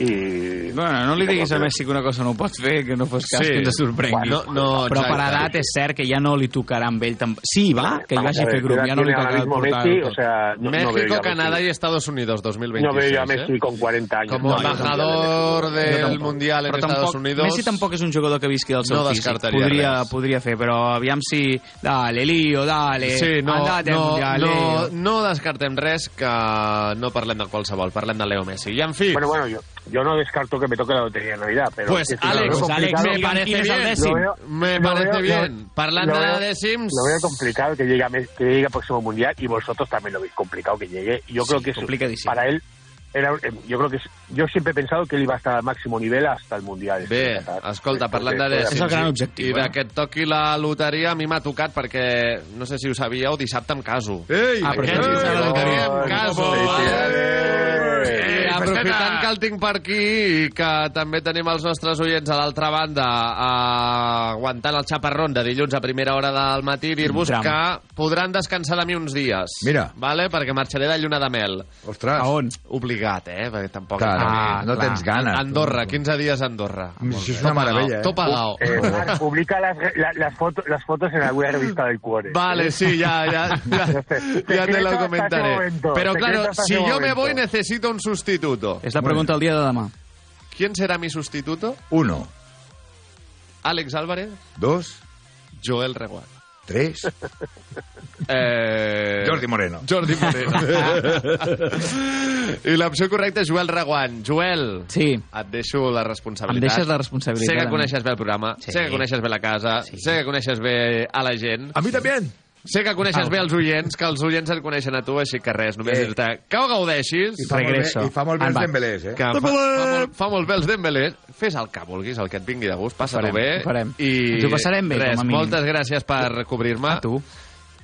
I... Bueno, no li diguis a Messi que una cosa no ho pot fer, que no fos cas Sí. que ens sorprengui. No, no, Però per edat és cert que ja no li tocarà amb ell tampoc. Sí, va, que hi vagi a fer grup, ¿qué ja no li tocarà portar Messi? O sea, no- no México, a Canadá y Estados Unidos 2026. No veo yo a ¿eh? Messi con 40 años. Como No, embajador Jo del tampoc. Mundial en Però Estados tampoc, Unidos. Messi tampoc és un jugador que visqui del seu No físic. Podria, res. podria fer, però aviam si... Dale, lío, dale. Sí, no, andate al no, Mundial, no, lío. no descartem res que no parlem de qualsevol, parlem de Leo Messi. I en fi, Bueno, bueno, yo, yo no descarto que me toque la lotería de Navidad, pero... pues es que Alex, veo Alex, me parece ¿Quién es el bien. décimo? Lo veo- Me parece veo- bien. lo- Parlant lo de veo- décims... Lo veo complicado que llegue, que llegue al próximo Mundial y vosotros también lo veis complicado que llegue. Yo Sí, creo que es- complicadísimo. para él era, eh, yo creo que es- yo siempre he pensado que él iba a estar al máximo nivel hasta el Mundial. Bé, escolta, parlant de dècims És el gran i- objectiu, i de eh? que et toqui la loteria, a mi m'ha tocat perquè, no sé si ho sabíeu, dissabte em caso. Ei! Ah, però Aquest és dissabte la loteria. em caso. Eh, aprofitant que el tinc per aquí i que també tenim els nostres oients a l'altra banda eh, aguantant el xaparrón de dilluns a primera hora del matí, dir-vos que podran descansar de mi uns dies. Mira. Vale? Perquè marxaré de lluna de mel. Ostres. A on? Obligat, eh? Perquè tampoc... Claro, Ah, no clar. tens ganes. Andorra, 15 dies a Andorra. Això és una meravella, eh? Tot pagado. Eh, Marc, publica las, la- las, fotos, las fotos en alguna revista del Cuore. Vale, sí, ya, ya, ya, ya te lo comentaré. Pero claro, si yo me voy necesito un sustituto. És la pregunta del dia de demà. ¿Quién será mi sustituto? Uno, Alex Álvarez, dos, Joel Reguant. tres. [LAUGHS] Eh... Jordi Moreno. Jordi Moreno. [LAUGHS] I l'opció correcta és Joel Reguant. Joel, Sí. et deixo la responsabilitat. Em deixes la responsabilitat Sé que mi. coneixes bé el programa, Sí. sé que coneixes bé la casa, Sí. sé que coneixes bé a la gent, A mi també. Sé que coneixes Au. bé els oients, que els oients et coneixen a tu, així que res, només Eh. dir-te que ho gaudeixis, I fa, molt bé, Regreso. I fa molt bé En els. Dembélés, eh? que fa, fa, molt, fa molt bé els Dembélés, fes el que vulguis, el que et vingui de gust, passa-t'ho bé. ho farem. I Ens ho passarem bé, res, com a mínim. moltes gràcies per cobrir-me. A tu.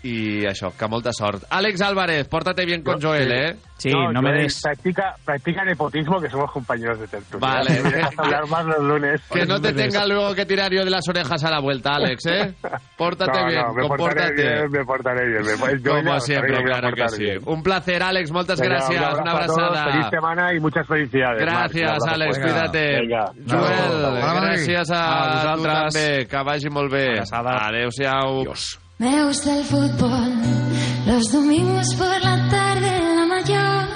I això, que molta sort. Àlex Álvarez, pórtate bien con Joel, eh? Sí, no, me Joel, des... Practica, practica nepotismo, que somos compañeros de tertulia. Vale. [LAUGHS] Me hablar más los lunes. Que no te tenga luego que tirar yo de las orejas a la vuelta, Alex, ¿eh? [LAUGHS] Pórtate No, bien, no, me portaré bien, me portaré bien. Me, Como ya siempre, me claro que sí. bien. Un placer, Alex, muchas Venga, gracias. un Una abrazo a todos, abrazada. Feliz semana y muchas felicidades. Marc. Gràcies, abrazo Àlex, fuerte. cuídate. Vinga. Joel, Hola, gràcies a, A vosaltres. també. Que vagi molt bé. Adéu-siau. Me gusta el fútbol, los domingos por la tarde.